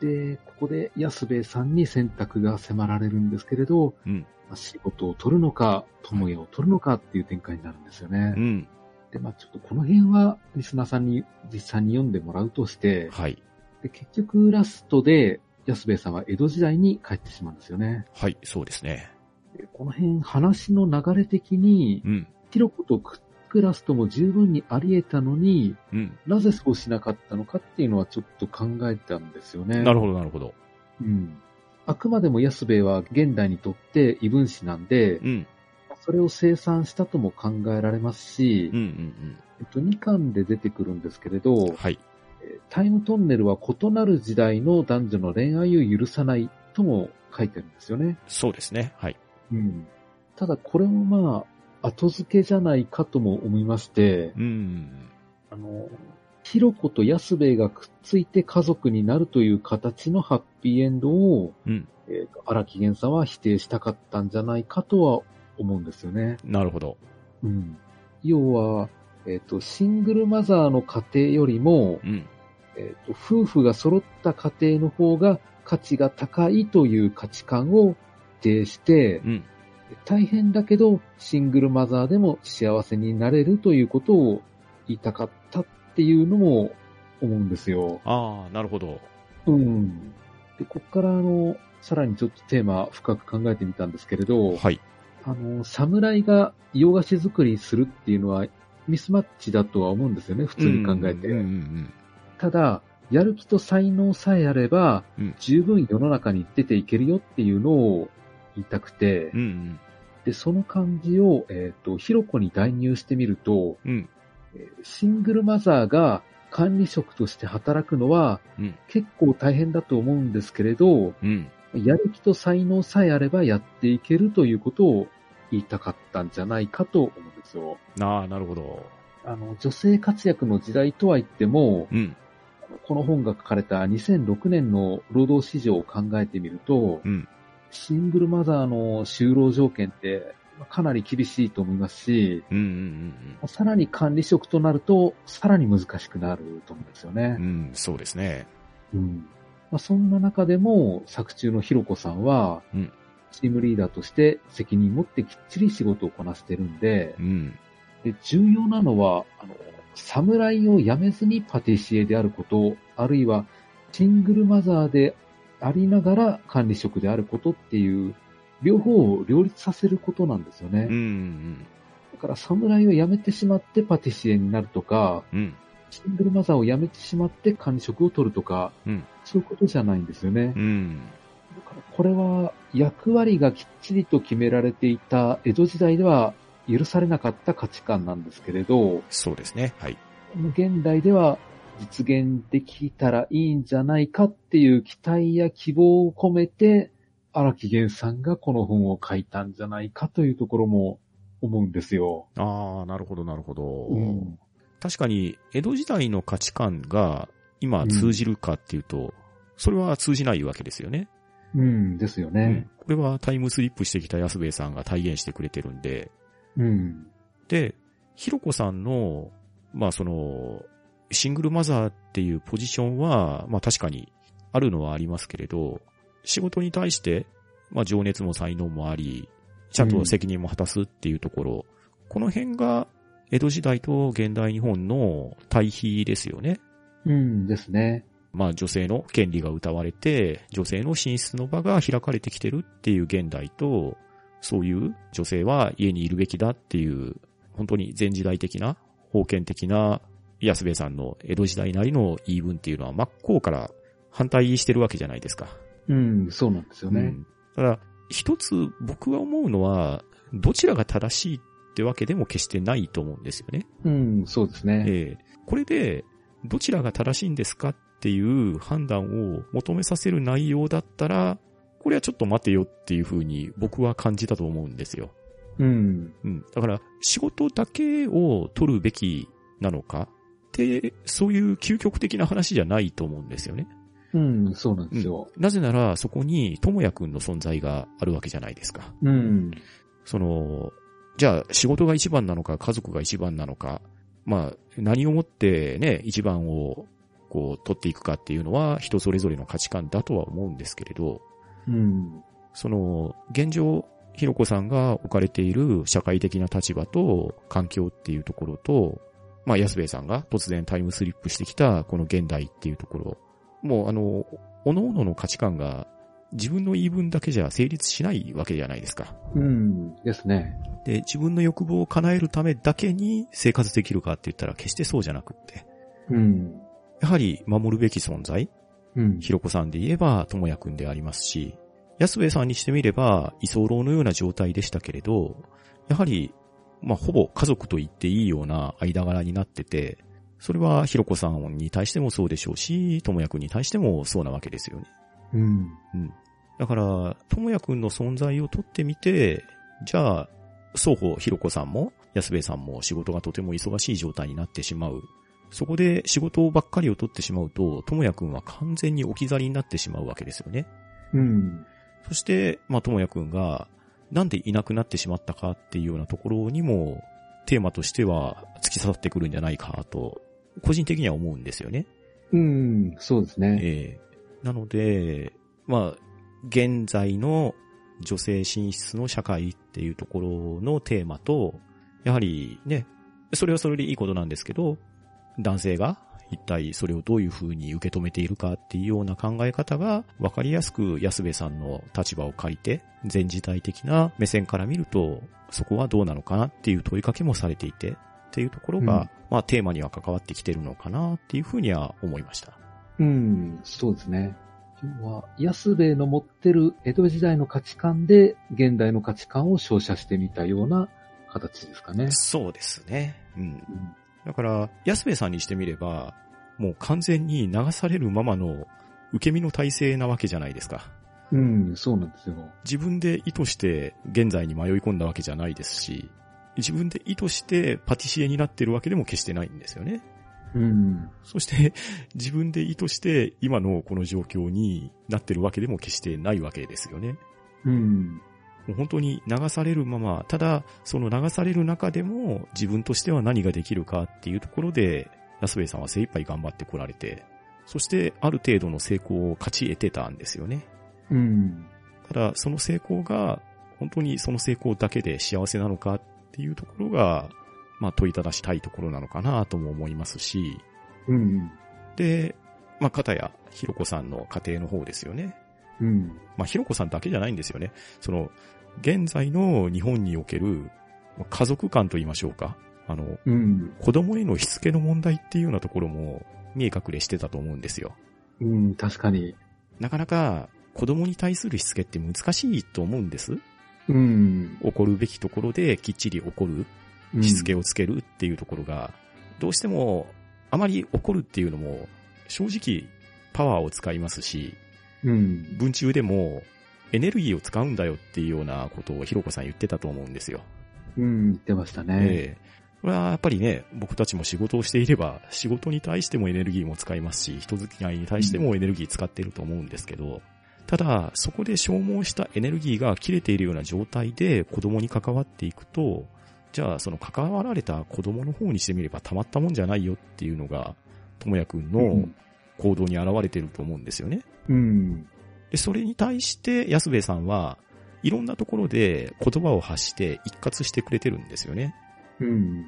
で、ここで安部さんに選択が迫られるんですけれど、うんまあ仕事を取るのか、友也を取るのかっていう展開になるんですよね。うん。で、まあちょっとこの辺はリスナーさんに実際に読んでもらうとして、はい。で結局ラストで安部さんは江戸時代に帰ってしまうんですよね。はい。そうですね。でこの辺話の流れ的に、うん。ヒロコとクックラストも十分にあり得たのに、うん。なぜそうしなかったのかっていうのはちょっと考えたんですよね。なるほど、なるほど。うん。あくまでも安兵衛は現代にとって異分子なんで、うん。それを生産したとも考えられますし、うん、うん、えっと、2巻で出てくるんですけれうん。ど、はい。えータイムトンネルは異なる時代の男女の恋愛を許さないとも書いてるんですよね。そうですね。はい。うん。ただこれもまあ、後付けじゃないかとも思いまして、うん。あの、ヒロコと安兵衛がくっついて家族になるという形のハッピーエンドを、うん。えーと荒木源さんは否定したかったんじゃないかとは思うんですよね。なるほど。うん。要は、えっ、と、シングルマザーの家庭よりも、うん。えっ、と、夫婦が揃った家庭の方が価値が高いという価値観を否定して、うん。大変だけど、シングルマザーでも幸せになれるということを言いたかったっていうのも思うんですよ。ああ、なるほど。うん。で、こっからあの、さらにちょっとテーマ深く考えてみたんですけれど、はい。あの、侍が洋菓子作りするっていうのはミスマッチだとは思うんですよね、普通に考えて。うん、うん、ただ、やる気と才能さえあれば、うん十分世の中に出ていけるよっていうのを言いたくて、うん。うん、で、その感じを、えっ、と、ひろこに代入してみると、うん。シングルマザーが管理職として働くのはうん。結構大変だと思うんですけれど、うん。やる気と才能さえあればやっていけるということを言いたかったんじゃないかと思うんですよ。ああ、なるほど。あの、女性活躍の時代とは言っても、うん。この本が書かれた2006年の労働市場を考えてみると、うん。シングルマザーの就労条件ってかなり厳しいと思いますし、うん、うん、さらに管理職となると、さらに難しくなると思うんですよねうん。う。ん、そうですね。うんまあ、そんな中でも、作中のひろこさんは、うんチームリーダーとして責任持ってきっちり仕事をこなしてるんで、うん。で重要なのは、あの、侍を辞めずにパティシエであること、あるいはシングルマザーでありながら管理職であることっていう、両方を両立させることなんですよね。うん、うん、だから侍を辞めてしまってパティシエになるとか、うん。シングルマザーを辞めてしまって管理職を取るとか、うんそういうことじゃないんですよね。うん。だからこれは役割がきっちりと決められていた江戸時代では許されなかった価値観なんですけれど、そうですね。はい。現代では実現できたらいいんじゃないかっていう期待や希望を込めて、荒木源さんがこの本を書いたんじゃないかというところも思うんですよ。ああ、なるほど、なるほど。うん確かに、江戸時代の価値観が今通じるかっていうと、それは通じないわけですよね。うんですようんね。これはタイムスリップしてきた安兵衛さんが体現してくれてるんで、うん。で、ひろこさんの、まあその、シングルマザーっていうポジションは、まあ確かにあるのはありますけれど、仕事に対して、まあ情熱も才能もあり、ちゃんと責任も果たすっていうところ、この辺が江戸時代と現代日本の対比ですよね。うんですね。まあ女性の権利が謳われて、女性の進出の場が開かれてきてるっていう現代と、そういう女性は家にいるべきだっていう、本当に前時代的な、封建的な安部さんの江戸時代なりの言い分っていうのは真っ向から反対してるわけじゃないですか。うん、そうなんですよね。うんただ、一つ僕は思うのは、どちらが正しいってわけでも決してないと思うんですよね。うん、そうですね。ええこれで、どちらが正しいんですかっていう判断を求めさせる内容だったら、これはちょっと待てよっていうふうに僕は感じたと思うんですよ。うん、うん。だから、仕事だけを取るべきなのかって、そういう究極的な話じゃないと思うんですよね。うん、そうなんですよ。なぜなら、そこに、ともやくんの存在があるわけじゃないですか。うん、その、じゃあ、仕事が一番なのか、家族が一番なのか、まあ、何をもってね、一番を、こう、取っていくかっていうのは、人それぞれの価値観だとは思うんですけれど、うん、その、現状、ひろこさんが置かれている社会的な立場と環境っていうところと、まあ、安兵衛さんが突然タイムスリップしてきたこの現代っていうところ、もうあの、各々の価値観が自分の言い分だけじゃ成立しないわけじゃないですか。うん、ですね。で、自分の欲望を叶えるためだけに生活できるかって言ったら決してそうじゃなくって、うん、やはり守るべき存在、うん、ひろこさんで言えば、ともやくんでありますし、安部さんにしてみれば、居候のような状態でしたけれど、やはり、まあ、ほぼ家族と言っていいような間柄になってて、それはひろこさんに対してもそうでしょうし、ともやくんに対してもそうなわけですよね。うん、うん。だから、ともやくんの存在を取ってみて、じゃあ、双方、ひろこさんも、安部さんも仕事がとても忙しい状態になってしまう。そこで仕事ばっかりを取ってしまうと、ともやくんは完全に置き去りになってしまうわけですよね。うん、そして、まあ、ともやくんが、なんでいなくなってしまったかっていうようなところにも、テーマとしては突き刺さってくるんじゃないかと、個人的には思うんですよね。うん、そうですね。ええなので、まあ、現在の女性進出の社会っていうところのテーマと、やはりね、それはそれでいいことなんですけど、男性が一体それをどういう風に受け止めているかっていうような考え方が分かりやすく安部さんの立場を借りて、全時代的な目線から見ると、そこはどうなのかなっていう問いかけもされていて、っていうところが、うんまあテーマには関わってきてるのかなっていうふうには思いました。うん、そうですね。要は、安兵衛の持ってる江戸時代の価値観で、現代の価値観を照射してみたような形ですかね。そうですね。うん。うんだから、安部さんにしてみれば、もう完全に流されるままの受け身の体制なわけじゃないですか。うん、そうなんですよ。自分で意図して現在に迷い込んだわけじゃないですし、自分で意図してパティシエになってるわけでも決してないんですよね。うん、そして、自分で意図して今のこの状況になってるわけでも決してないわけですよね。うん、もう本当に流されるまま、ただ、その流される中でも自分としては何ができるかっていうところで、安部さんは精一杯頑張ってこられて、そしてある程度の成功を勝ち得てたんですよね。うん、ただ、その成功が、本当にその成功だけで幸せなのかっていうところが、まあ問いただしたいところなのかなとも思いますし、うん、で、まあ、片や、ひろこさんの家庭の方ですよね。うん、まあ、ひろこさんだけじゃないんですよね。その、現在の日本におけるまあ家族観と言いましょうか。あの、うん、子供へのしつけの問題っていうようなところも見え隠れしてたと思うんですよ。うん、確かに。なかなか子供に対するしつけって難しいと思うんです。うん、怒るべきところできっちり怒る、うんしつけをつけるっていうところが、どうしてもあまり怒るっていうのも正直パワーを使いますし、うん、文中でもエネルギーを使うんだよっていうようなことをひろこさん言ってたと思うんですよ。うん、言ってましたね。ええこれはやっぱりね、僕たちも仕事をしていれば、仕事に対してもエネルギーも使いますし、人付き合いに対してもエネルギー使っていると思うんですけど、ただ、そこで消耗したエネルギーが切れているような状態で子供に関わっていくと、じゃあその関わられた子供の方にしてみればたまったもんじゃないよっていうのが、ともやくんのうん行動に現れていると思うんですよね。うん、で、それに対して安部さんはいろんなところで言葉を発して一括してくれてるんですよね。うん、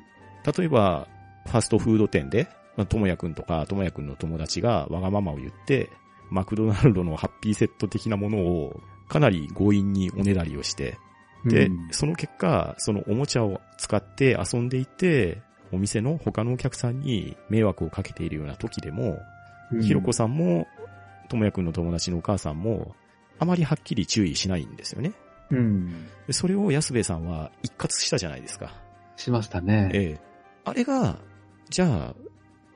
例えば、ファストフード店で、まあ、ともやくんとか、ともやくんの友達がわがままを言って、マクドナルドのハッピーセット的なものをかなり強引におねだりをして、で、うんその結果、そのおもちゃを使って遊んでいて、お店の他のお客さんに迷惑をかけているような時でも、ひろこさんも、ともやくんの友達のお母さんも、あまりはっきり注意しないんですよね。うん。でそれを安部さんは一括したじゃないですか。しましたね。ええ。あれが、じゃあ、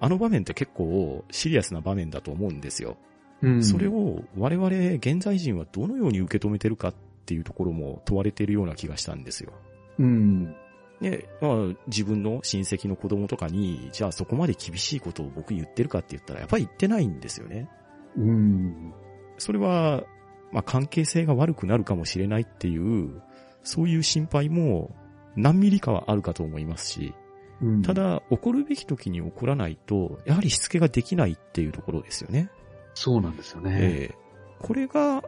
あの場面って結構シリアスな場面だと思うんですよ。うん。それを我々現在人はどのように受け止めてるかっていうところも問われているような気がしたんですよ。うん。ね、まあ、自分の親戚の子供とかに、じゃあそこまで厳しいことを僕言ってるかって言ったら、やっぱり言ってないんですよね。うん。それは、まあ関係性が悪くなるかもしれないっていう、そういう心配も何ミリかはあるかと思いますし、うんた、だ、怒るべき時に怒らないと、やはりしつけができないっていうところですよね。そうなんですよね。ええこれが、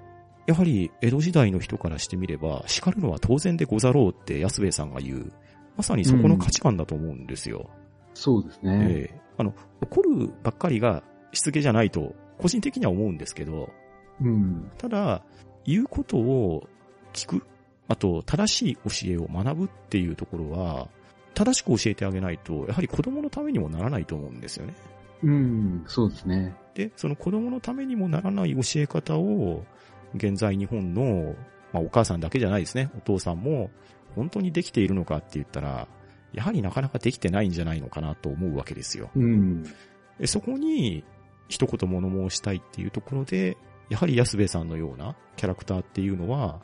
やはり江戸時代の人からしてみれば、叱るのは当然でござろうって安兵衛さんが言う、まさにそこの価値観だと思うんですよ。そうですね。ええあの、怒るばっかりがしつけじゃないと、個人的には思うんですけど、うん。ただ、言うことを聞く、あと、正しい教えを学ぶっていうところは、正しく教えてあげないと、やはり子供のためにもならないと思うんですよね。うん。そうですね。で、その子供のためにもならない教え方を、現在日本の、まあお母さんだけじゃないですね、お父さんも、本当にできているのかって言ったら、やはりなかなかできてないんじゃないのかなと思うわけですよ。うん。でそこに、一言物申したいっていうところで、やはり安部さんのようなキャラクターっていうのは、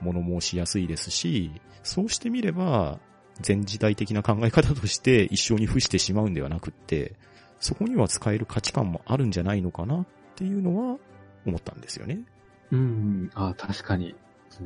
物申しやすいですし、そうしてみれば、全時代的な考え方として一生に付してしまうんではなくって、そこには使える価値観もあるんじゃないのかなっていうのは思ったんですよね。うん。あ確かに。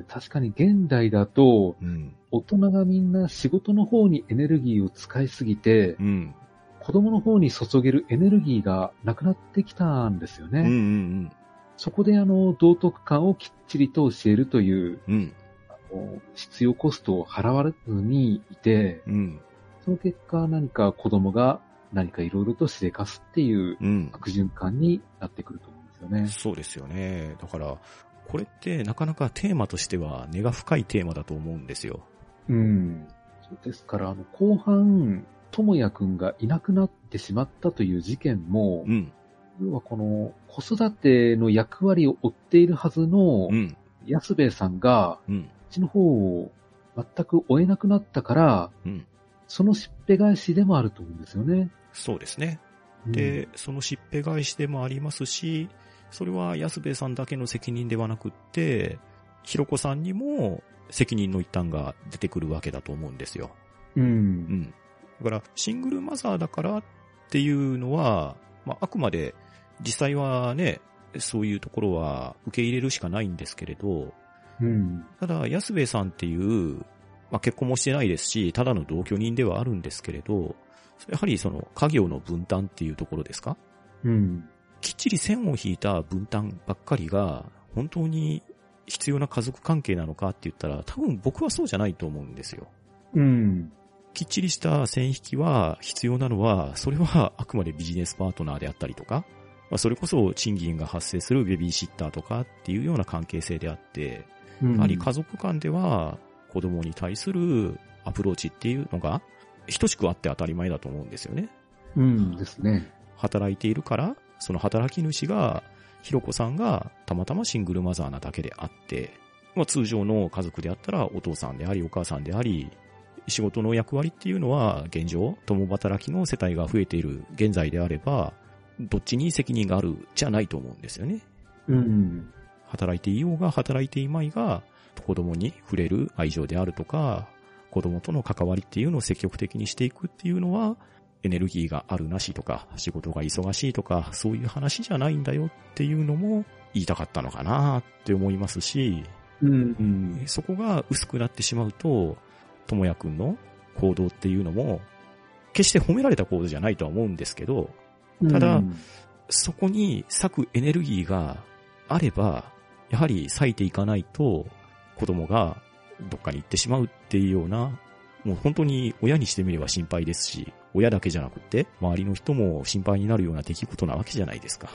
確かに現代だと、うん。大人がみんな仕事の方にエネルギーを使いすぎて、うん。子供の方に注げるエネルギーがなくなってきたんですよね。うんうんそこであの、道徳観をきっちりと教えるという、うん。うん。あの必要コストを払われずにいて、うん。その結果何か子供が何かいろいろとしでかすっていううん。悪循環になってくると思うんですよね。そうですよね。だから、これってなかなかテーマとしては根が深いテーマだと思うんですよ。うん。ですから、あの、後半、智也くんがいなくなってしまったという事件も、うん。要はこの子育ての役割を負っているはずのうん。安兵衛さんが、うん。ちの方を全く追えなくなったから、うん。そのしっぺ返しでもあると思うんですよね。そうですね。うんで、そのしっぺ返しでもありますし、それは安部さんだけの責任ではなくって、ひろこさんにも責任の一端が出てくるわけだと思うんですよ。う。うんん。だから、シングルマザーだからっていうのは、まあ、あくまで実際はね、そういうところは受け入れるしかないんですけれど、うん。ただ、安部さんっていう、まあ、結婚もしてないですし、ただの同居人ではあるんですけれど、やはりその家業の分担っていうところですか？うん。きっちり線を引いた分担ばっかりが、本当に必要な家族関係なのかって言ったら、多分僕はそうじゃないと思うんですよ。うん。きっちりした線引きは必要なのは、それはあくまでビジネスパートナーであったりとか、まあ、それこそ賃金が発生するベビーシッターとかっていうような関係性であって、うんやはり家族間では子供に対するアプローチっていうのが等しくあって当たり前だと思うんですよね。うんですね。働いているから、その働き主が、ひろこさんがたまたまシングルマザーなだけであって、まあ通常の家族であったらお父さんでありお母さんであり、仕事の役割っていうのは現状、共働きの世帯が増えている現在であれば、どっちに責任があるじゃないと思うんですよね。うん。働いていようが働いていまいが、子供に触れる愛情であるとか、子供との関わりっていうのを積極的にしていくっていうのは、エネルギーがあるなしとか、仕事が忙しいとか、そういう話じゃないんだよっていうのも言いたかったのかなって思いますし、うん。うん。そこが薄くなってしまうと、ともやくんの行動っていうのも、決して褒められた行動じゃないとは思うんですけど、ただうんそこに割くエネルギーがあれば、やはり割いていかないと、子供がどっかに行ってしまうっていうような、もう本当に親にしてみれば心配ですし、親だけじゃなくて、周りの人も心配になるような出来事なわけじゃないですか。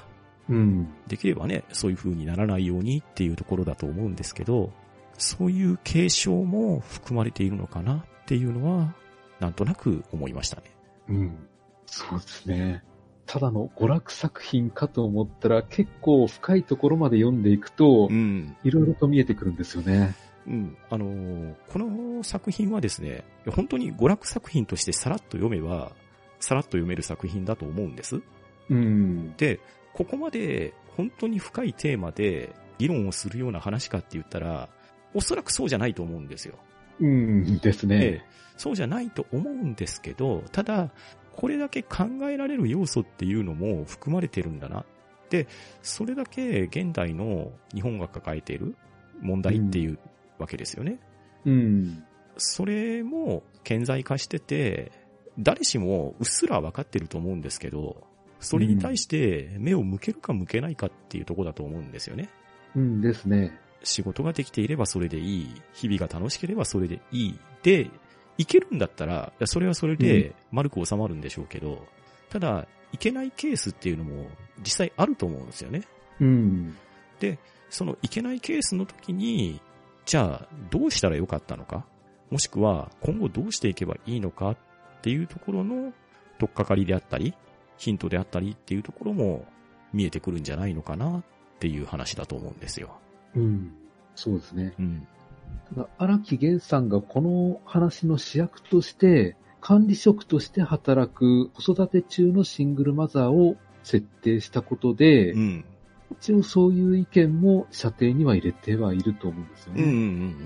うん。できればね、そういう風にならないようにっていうところだと思うんですけど、そういう継承も含まれているのかなっていうのは、なんとなく思いましたね。うん。そうですね。ただの娯楽作品かと思ったら結構深いところまで読んでいくとう、ん。いろいろと見えてくるんですよね。うん。あのーこの作品はですね、本当に娯楽作品としてさらっと読めば、さらっと読める作品だと思うんです。うん。で、ここまで本当に深いテーマで議論をするような話かって言ったら、おそらくそうじゃないと思うんですよ。うんですね。ええそうじゃないと思うんですけど、ただ、これだけ考えられる要素っていうのも含まれてるんだな。で、それだけ現代の日本が抱えている問題っていうわけですよね。うん。それも顕在化してて、誰しもうっすら分かってると思うんですけど、それに対して目を向けるか向けないかっていうところだと思うんですよね。うんですね。仕事ができていればそれでいい。日々が楽しければそれでいい。で、いけるんだったら、それはそれで丸く収まるんでしょうけど、ただ、いけないケースっていうのも実際あると思うんですよね。うん。そのいけないケースの時に、じゃあどうしたらよかったのか？もしくは今後どうしていけばいいのかっていうところの取っかかりであったり、ヒントであったりっていうところも見えてくるんじゃないのかなっていう話だと思うんですよ。うん。そうですね。うん。ただ、荒木源さんがこの話の主役として、管理職として働く子育て中のシングルマザーを設定したことで、うん。一応そういう意見も射程には入れてはいると思うんですようんうんうね。ん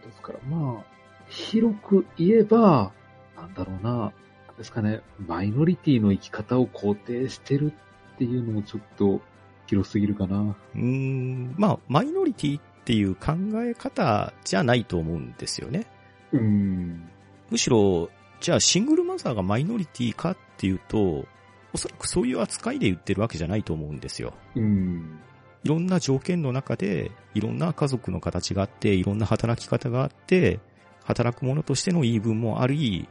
ですからまあ、広く言えば、なんだろうな、ですかね、マイノリティの生き方を肯定してるっていうのもちょっと広すぎるかな。うん。まあ、マイノリティっていう考え方じゃないと思うんですよね。うん。むしろ、じゃあシングルマザーがマイノリティかっていうと、おそらくそういう扱いで言ってるわけじゃないと思うんですよ。うん。いろんな条件の中で、いろんな家族の形があって、いろんな働き方があって、働く者としての言い分もあり、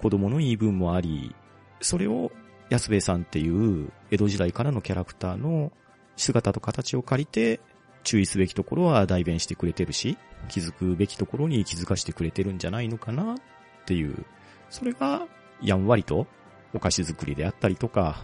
子供の言い分もあり、それを安兵衛さんっていう江戸時代からのキャラクターの姿と形を借りて、注意すべきところは代弁してくれてるし、気づくべきところに気づかしてくれてるんじゃないのかなっていう、それがやんわりとお菓子作りであったりとか、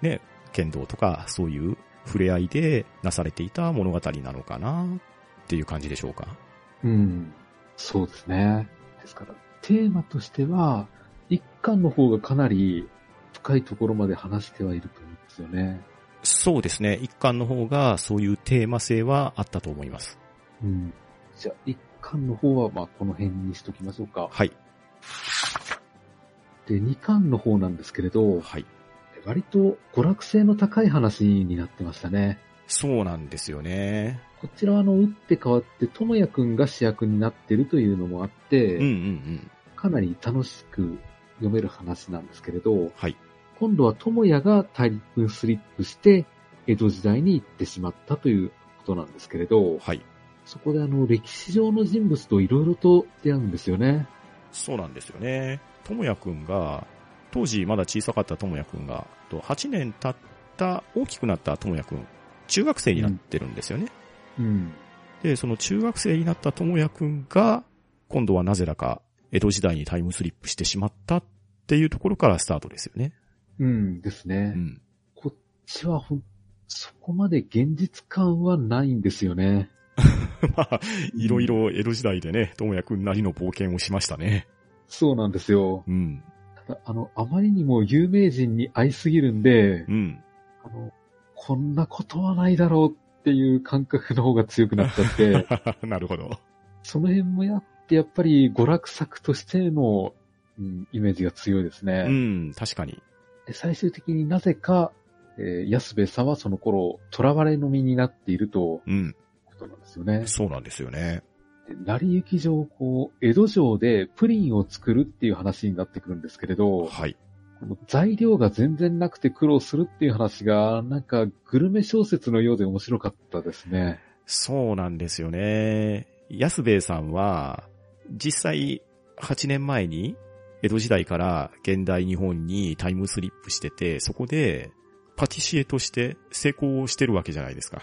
ね、剣道とかそういう触れ合いでなされていた物語なのかなっていう感じでしょうか。うん。そうですね。ですから、テーマとしては、一巻の方がかなり深いところまで話してはいると思うんですよね。そうですね。一巻の方がそういうテーマ性はあったと思います。うん。じゃあ、一巻の方は、まあ、この辺にしときましょうか。はい。で、二巻の方なんですけれど、はい。割と娯楽性の高い話になってましたね。そうなんですよね。こちらはあの、打って変わって、ともやくんが主役になってるというのもあって、うんうんうん。かなり楽しく読める話なんですけれど、はい。今度は智也がタイムスリップして、江戸時代に行ってしまったということなんですけれど、はい。そこであの、歴史上の人物といろいろと出会うんですよね。そうなんですよね。ともやくんが、当時まだ小さかったともやくんが、と8年経った、大きくなったともやくん、中学生になってるんですよね。うん。で、その中学生になったともやくんが、今度はなぜだか江戸時代にタイムスリップしてしまったっていうところからスタートですよね。うんですね。うん。こっちはほん、そこまで現実感はないんですよね。まあ、いろいろ江戸時代でね、ともやくんなりの冒険をしましたね。そうなんですよ。うん。ただ、あの、あまりにも有名人に会いすぎるんで、うん。あの、こんなことはないだろうっていう感覚の方が強くなっちゃって、なるほど。その辺もやって、やっぱり娯楽作としての、うん、イメージが強いですね。うん、確かに。で最終的になぜか、えー安部さんはその頃、囚われの身になっているとうん。ことなんですよね。そうなんですよね。で成り行き上、こう、江戸城でプリンを作るっていう話になってくるんですけれど、はい。この材料が全然なくて苦労するっていう話が、なんかグルメ小説のようで面白かったですね。そうなんですよね。安兵衛さんは、実際、8年前に、江戸時代から現代日本にタイムスリップしてて、そこで、パティシエとして成功してるわけじゃないですか。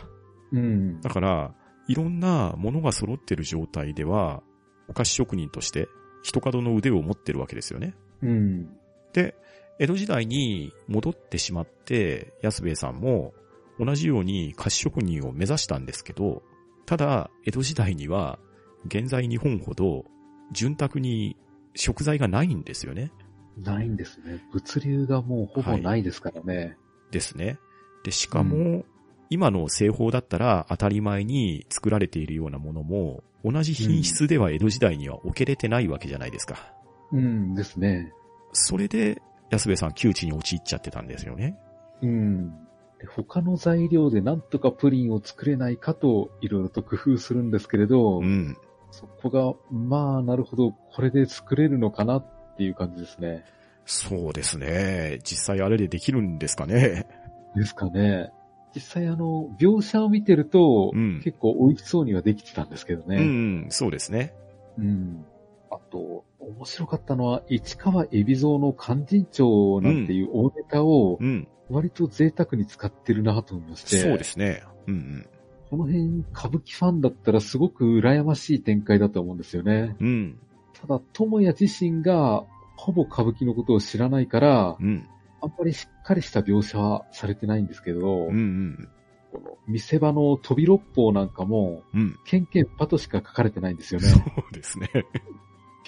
うん。だから、いろんなものが揃ってる状態では、お菓子職人として、一角の腕を持ってるわけですよね。うん。で、江戸時代に戻ってしまって、安兵衛さんも同じように菓子職人を目指したんですけど、ただ、江戸時代には、現在日本ほど、潤沢に食材がないんですよね。ないんですね。物流がもうほぼないですからね。ですね。で、しかも、今の製法だったら当たり前に作られているようなものも、同じ品質では江戸時代には置けれてないわけじゃないですか。うんですね。それで、安部さん窮地に陥っちゃってたんですよね。うん。で他の材料でなんとかプリンを作れないかといろいろと工夫するんですけれど、うん。そこが、まあ、なるほど、これで作れるのかなっていう感じですね。そうですね。実際あれでできるんですかね。ですかね。実際あの、描写を見てると、うん結構美味しそうにはできてたんですけどうん、ね。うん、そうですね。うん。あと、面白かったのは、市川海老蔵の勧進帳なんていう大ネタを、うん。割と贅沢に使ってるなと思いまして。そうですね。うん、うん。この辺、歌舞伎ファンだったらすごく羨ましい展開だと思うんですよね。うん、ただ、智也自身が、ほぼ歌舞伎のことを知らないから、うん、あんまりしっかりした描写はされてないんですけど、うん、うん、この見せ場の飛び六法なんかも、うん。ケンケンパとしか書かれてないんですよね。そうですね。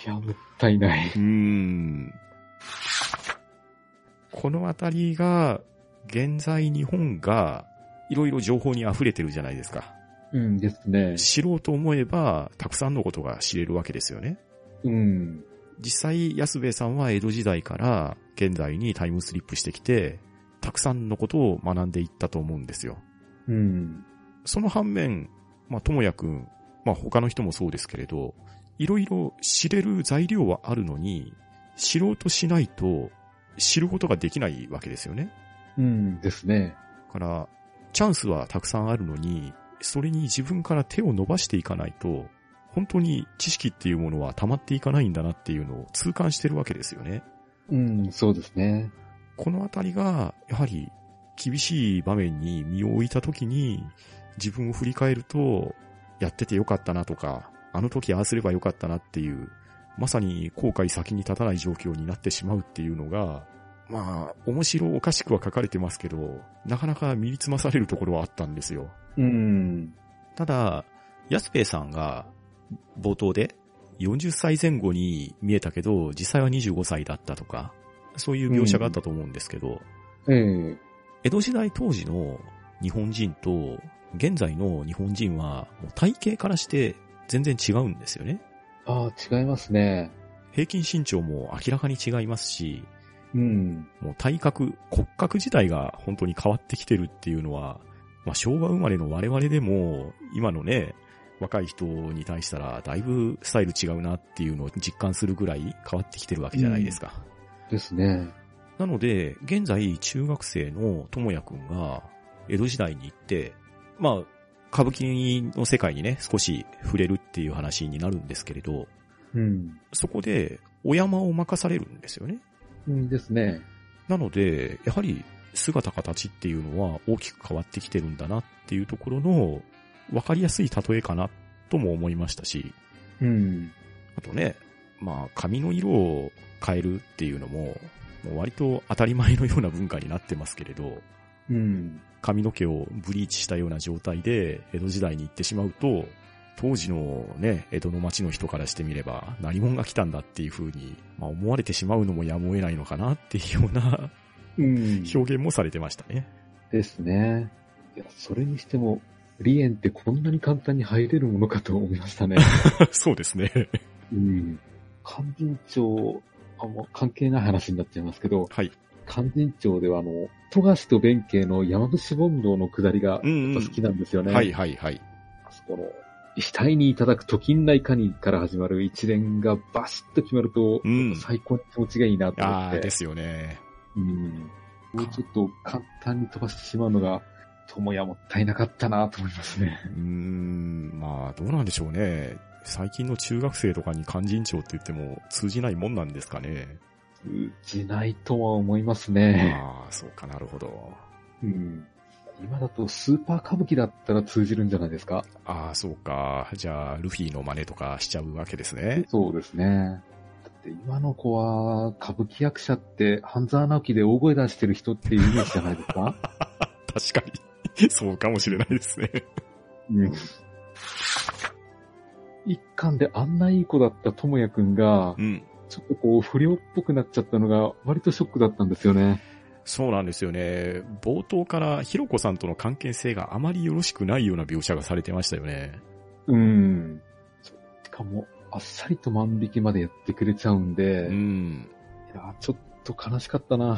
いや、もったいない。うーん。このあたりが、現在日本が、いろいろ情報に溢れてるじゃないですか。うんですね。知ろうと思えば、たくさんのことが知れるわけですよね。うん。実際、安部さんは江戸時代から現在にタイムスリップしてきて、たくさんのことを学んでいったと思うんですよ。うん。その反面、まあ、ともやくん、まあ、他の人もそうですけれど、いろいろ知れる材料はあるのに、知ろうとしないと知ることができないわけですよね。うんですね。だから、チャンスはたくさんあるのに、それに自分から手を伸ばしていかないと、本当に知識っていうものは溜まっていかないんだなっていうのを痛感してるわけですよね。うん、そうですね。このあたりが、やはり厳しい場面に身を置いたときに、自分を振り返ると、やっててよかったなとか、あの時ああすればよかったなっていう、まさに後悔先に立たない状況になってしまうっていうのが、まあ、面白おかしくは書かれてますけど、なかなか身につまされるところはあったんですよ。うん。ただ、ヤスペイさんが冒頭で40歳前後に見えたけど、実際は25歳だったとか、そういう描写があったと思うんですけど、ええ江戸時代当時の日本人と現在の日本人は体型からして全然違うんですよね。ああ、違いますね。平均身長も明らかに違いますし、うん。もう体格、骨格自体が本当に変わってきてるっていうのは、まあ昭和生まれの我々でも今のね、若い人に対したらだいぶスタイル違うなっていうのを実感するぐらい変わってきてるわけじゃないですか。ですね。なので、現在中学生のともやくんが江戸時代に行って、まあ、歌舞伎の世界にね、少し触れるっていう話になるんですけれど、うん。そこでお山を任されるんですよね。うんですね。なので、やはり姿形っていうのは大きく変わってきてるんだなっていうところの分かりやすい例えかなとも思いましたし、うん。あとね、まあ髪の色を変えるっていうのも、もう割と当たり前のような文化になってますけれど、うん。髪の毛をブリーチしたような状態で江戸時代に行ってしまうと、当時のね、江戸の町の人からしてみれば、何者が来たんだっていう風に、まあ思われてしまうのもやむを得ないのかなっていうようなうん。表現もされてましたね。ですね。いや、それにしても、リエンってこんなに簡単に入れるものかと思いましたね。そうですね。うん。勧進帳、あ、もう関係ない話になっちゃいますけど、はい。勧進帳ではあの、富樫と弁慶の山伏問答の下りがうん、うん。好きなんですよね。はいはいはい。あそこの、額にいただくと金来カニから始まる一連がバシッと決まると、うん最高に気持ちがいいなと思ああ、って。ですよね。うん。もうちょっと簡単に飛ばしてしまうのが、友也もったいなかったなと思いますね。うーん、まあ、どうなんでしょうね。最近の中学生とかに勧進帳って言っても通じないもんなんですかね。通じないとは思いますね。ああ、そうかなるほど。うん。今だとスーパー歌舞伎だったら通じるんじゃないですか？ああ、そうか。じゃあ、ルフィの真似とかしちゃうわけですね。そうですね。で、今の子は、歌舞伎役者って、半沢直樹で大声出してる人っていうイメージじゃないですか？確かに。そうかもしれないですね。うん。一巻であんないい子だった智也くんがう、ん。ちょっとこう、不良っぽくなっちゃったのが、割とショックだったんですよね。そうなんですよね。冒頭からひろこさんとの関係性があまりよろしくないような描写がされてましたよね。うん。しかも、あっさりと万引きまでやってくれちゃうんで、いうん。や、ちょっと悲しかったな。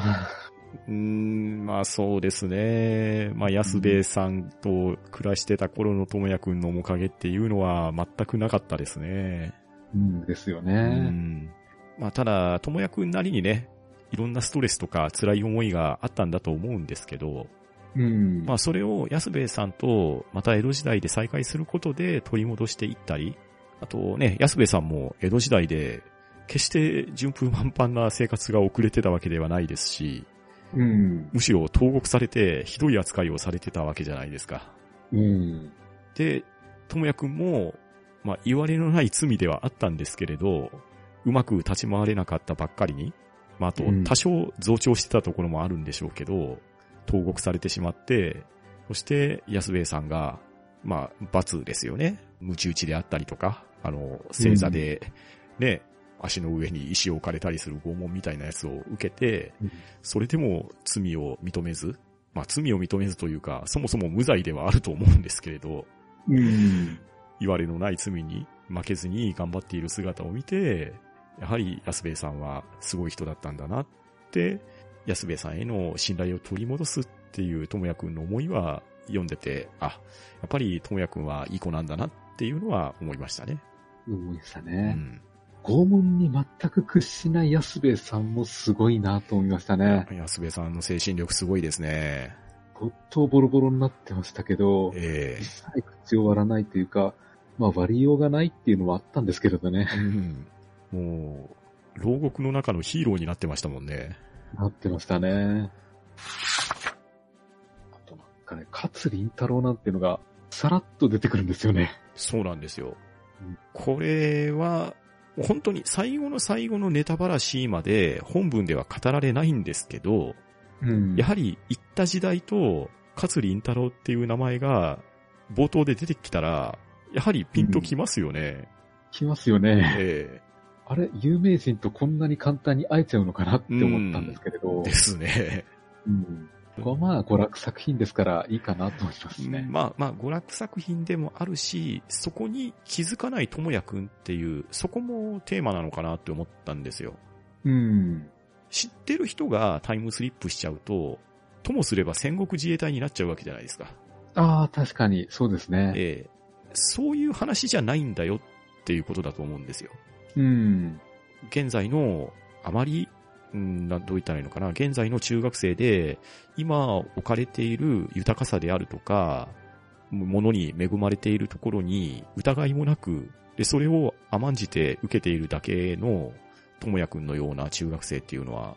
うーん、まあそうですね。まあ安兵衛さんと暮らしてた頃の智也くんの面影っていうのは全くなかったですね。うんですようね。ん。まあただ、智也くんなりにね、いろんなストレスとか辛い思いがあったんだと思うんですけど、うん。まあそれを安兵衛さんとまた江戸時代で再会することで取り戻していったり、あとね、安兵衛さんも江戸時代で決して順風満帆な生活が遅れてたわけではないですし、うん。むしろ投獄されてひどい扱いをされてたわけじゃないですか。うん。で、智也くんも、まあ言われのない罪ではあったんですけれど、うまく立ち回れなかったばっかりに、まああとうん多少増長してたところもあるんでしょうけど、投獄されてしまって、そして安兵衛さんが、まあ罰ですよね。ムチ打ちであったりとか、あの、正座で、ね、足の上に石を置かれたりする拷問みたいなやつを受けて、それでも罪を認めず、まあ罪を認めずというか、そもそも無罪ではあると思うんですけれど、うん。言われのない罪に負けずに頑張っている姿を見て、やはり安兵衛さんはすごい人だったんだなって、安兵衛さんへの信頼を取り戻すっていう智也くんの思いは読んでて、あ、やっぱり智也くんはいい子なんだなっていうのは思いましたね。思いましたうね。ん。拷問に全く屈しない安兵衛さんもすごいなと思いましたね。安兵衛さんの精神力すごいですね。相当ボロボロになってましたけど、え実際口を割らないというか、まあ割りようがないっていうのはあったんですけれどねえ。うん。もう、牢獄の中のヒーローになってましたもんね。なってましたね。あとなんかね、勝林太郎なんていうのが、さらっと出てくるんですよね。そうなんですようん。これは、本当に最後の最後のネタばらしまで本文では語られないんですけど、うんやはり行った時代と勝林太郎っていう名前が冒頭で出てきたら、やはりピンときますよね。来ますよね。えあれ、有名人とこんなに簡単に会えちゃうのかなって思ったんですけれど。えですね。うん。ここはまあ、娯楽作品ですからいいかなと思いますね。まあまあ、娯楽作品でもあるし、そこに気づかない智也くんっていう、そこもテーマなのかなって思ったんですよ。うん。知ってる人がタイムスリップしちゃうと、ともすれば戦国自衛隊になっちゃうわけじゃないですか。ああ、確かに、そうですね。ええそういう話じゃないんだよっていうことだと思うんですよ。うん。現在の、あまり、うん、などう言ったらいいのかな、現在の中学生で、今置かれている豊かさであるとか、ものに恵まれているところに疑いもなく、で、それを甘んじて受けているだけの、ともやくんのような中学生っていうのは、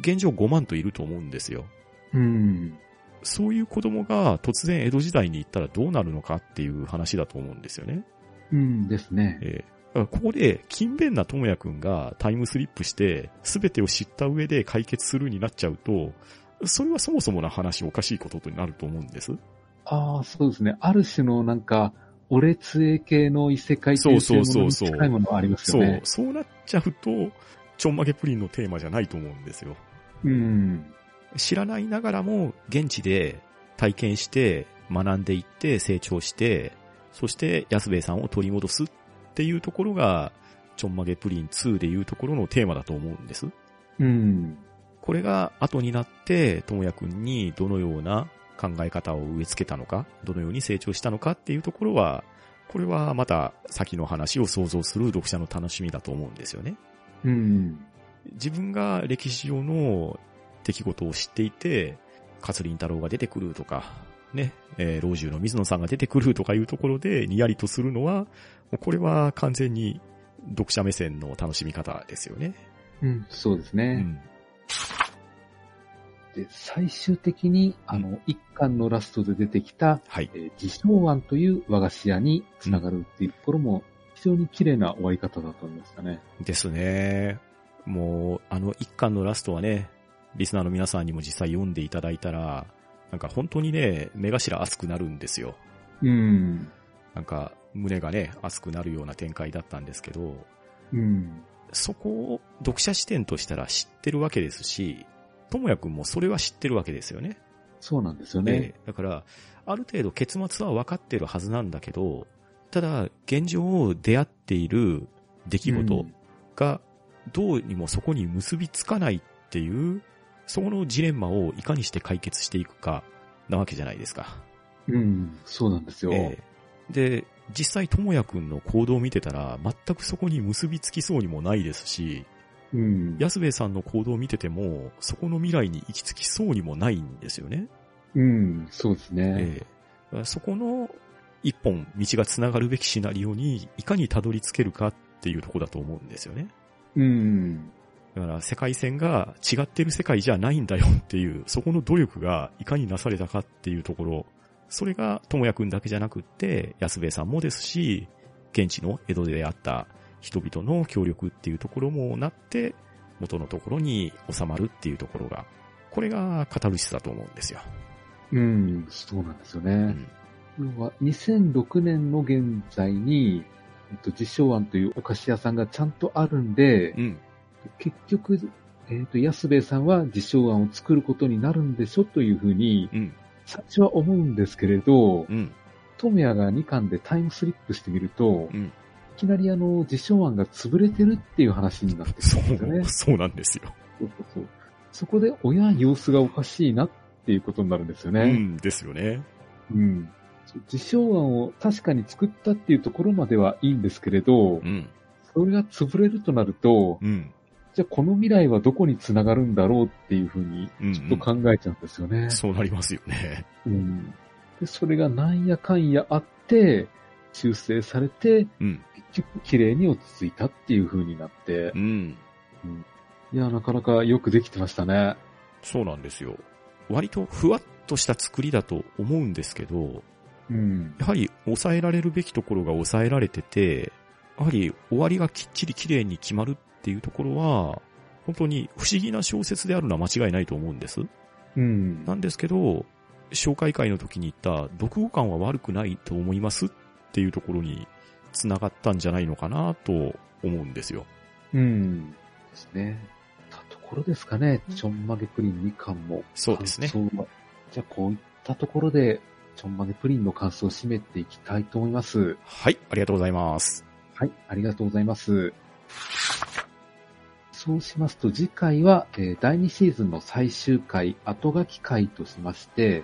現状5万といると思うんですよ。うん。そういう子供が突然江戸時代に行ったらどうなるのかっていう話だと思うんですよね。うんですね。えーここで、勤勉な智也くんがタイムスリップして、すべてを知った上で解決するになっちゃうと、それはそもそもの話おかしいことになると思うんです。ああ、そうですね。ある種のなんか、お列絵系の異世界そうそうそうそう近いものありますそうよね。、そうなっちゃうと、ちょんまげプリンのテーマじゃないと思うんですよ。うん。知らないながらも、現地で体験して、学んでいって、成長して、そして安兵衛さんを取り戻すっていうところが、ちょんまげプリン2でいうところのテーマだと思うんです。うん。これが後になって、ともやくんにどのような考え方を植え付けたのか、どのように成長したのかっていうところは、これはまた先の話を想像する読者の楽しみだと思うんですよね。うん。自分が歴史上の出来事を知っていて、勝林太郎が出てくるとか、ね、えー老中の水野さんが出てくるとかいうところでにやりとするのは、これは完全に読者目線の楽しみ方ですよね。うん、そうですうね。ん。で、最終的に、あの、一巻のラストで出てきた、はい。えー自称庵という和菓子屋につながるっていうところも、非常に綺麗な終わり方だと思いましたね。ですね。もう、あの一巻のラストはね、リスナーの皆さんにも実際読んでいただいたら、なんか本当にね、目頭熱くなるんですよ。うん。なんか、胸がね、熱くなるような展開だったんですけど、うん。そこを読者視点としたら知ってるわけですし、ともやくんもそれは知ってるわけですよね。そうなんですよね。ええだから、ある程度結末は分かってるはずなんだけど、ただ、現状出会っている出来事が、どうにもそこに結びつかないっていう、そこのジレンマをいかにして解決していくか、なわけじゃないですか。うん。うん。そうなんですよ。ええで、実際、ともやくんの行動を見てたら、全くそこに結びつきそうにもないですし、うん。安部さんの行動を見てても、そこの未来に行き着きそうにもないんですよね。うん。そうですね。ええだからそこの一本道が繋がるべきシナリオにいかにたどり着けるかっていうところだと思うんですよね。うん。だから世界線が違ってる世界じゃないんだよっていう、そこの努力がいかになされたかっていうところ、それが智也くんだけじゃなくって、安部さんもですし、現地の江戸で出会った人々の協力っていうところもなって、元のところに収まるっていうところが、これがカタルシスだと思うんですよ。うん。そうなんですよね。うん。要は、2006年の現在に、えっと、自称案というお菓子屋さんがちゃんとあるんで、うん。結局、えっと、安部さんは自称案を作ることになるんでしょというふうに、うん。最初は思うんですけれどう、ん。トヤが2巻でタイムスリップしてみると、うん。いきなりあの、自称案が潰れてるっていう話になってきそたんですよねう、。そうなんですよ。そうそうそうそこで、親様子がおかしいなっていうことになるんですようね。んですよね。うん。そう自称案を確かに作ったっていうところまではいいんですけれどう、ん。それが潰れるとなると、うん。じゃあこの未来はどこに繋がるんだろうっていうふうに、うん、ちょっと考えちゃうんですよね。そうなりますよね。うん。で、それがなんやかんやあって、修正されて、うん。結局綺麗に落ち着いたっていう風になってう、ん。いや、なかなかよくできてましたね。そうなんですよ。割とふわっとした作りだと思うんですけど、うん。やはり抑えられるべきところが抑えられてて、やはり終わりがきっちり綺麗に決まるっていうところは、本当に不思議な小説であるのは間違いないと思うんです。うん。なんですけど、紹介会の時に言った、読後感は悪くないと思いますっていうところに繋がったんじゃないのかなと思うんですよ。うん。ですね。たところですかね、ちょんまげプリン2巻も。そうですね。じゃあこういったところで、ちょんまげプリンの感想を締めていきたいと思います。はい、ありがとうございます。はい、ありがとうございます。そうしますと次回は、えー第2シーズンの最終回、後書き回としまして、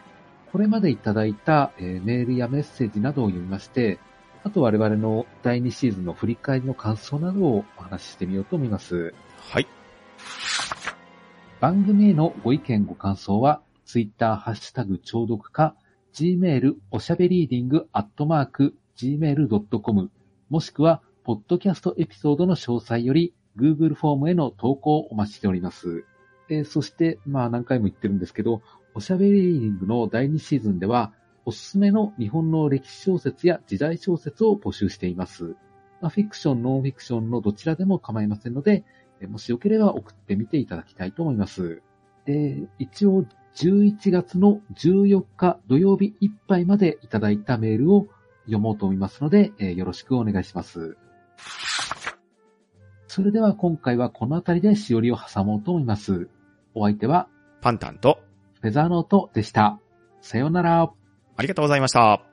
これまでいただいた、えーメールやメッセージなどを読みまして、あと我々の第2シーズンの振り返りの感想などをお話ししてみようと思います。はい。番組へのご意見ご感想は、ツイッターハッシュタグ聴読か、gmail おしゃべりーディングアットマーク gmail.com もしくは、ポッドキャストエピソードの詳細より Google フォームへの投稿をお待ちしております。えそして、まあ何回も言ってるんですけど、おしゃべりーディングの第2シーズンでは、おすすめの日本の歴史小説や時代小説を募集しています。まあ、フィクション、ノンフィクションのどちらでも構いませんので、もしよければ送ってみていただきたいと思います。で、一応11月の14日土曜日いっぱいまでいただいたメールを読もうと思いますので、えよろしくお願いします。それでは今回はこの辺りでしおりを挟もうと思います。お相手はパンタンと、フェザーノートでした。さようなら。ありがとうございました。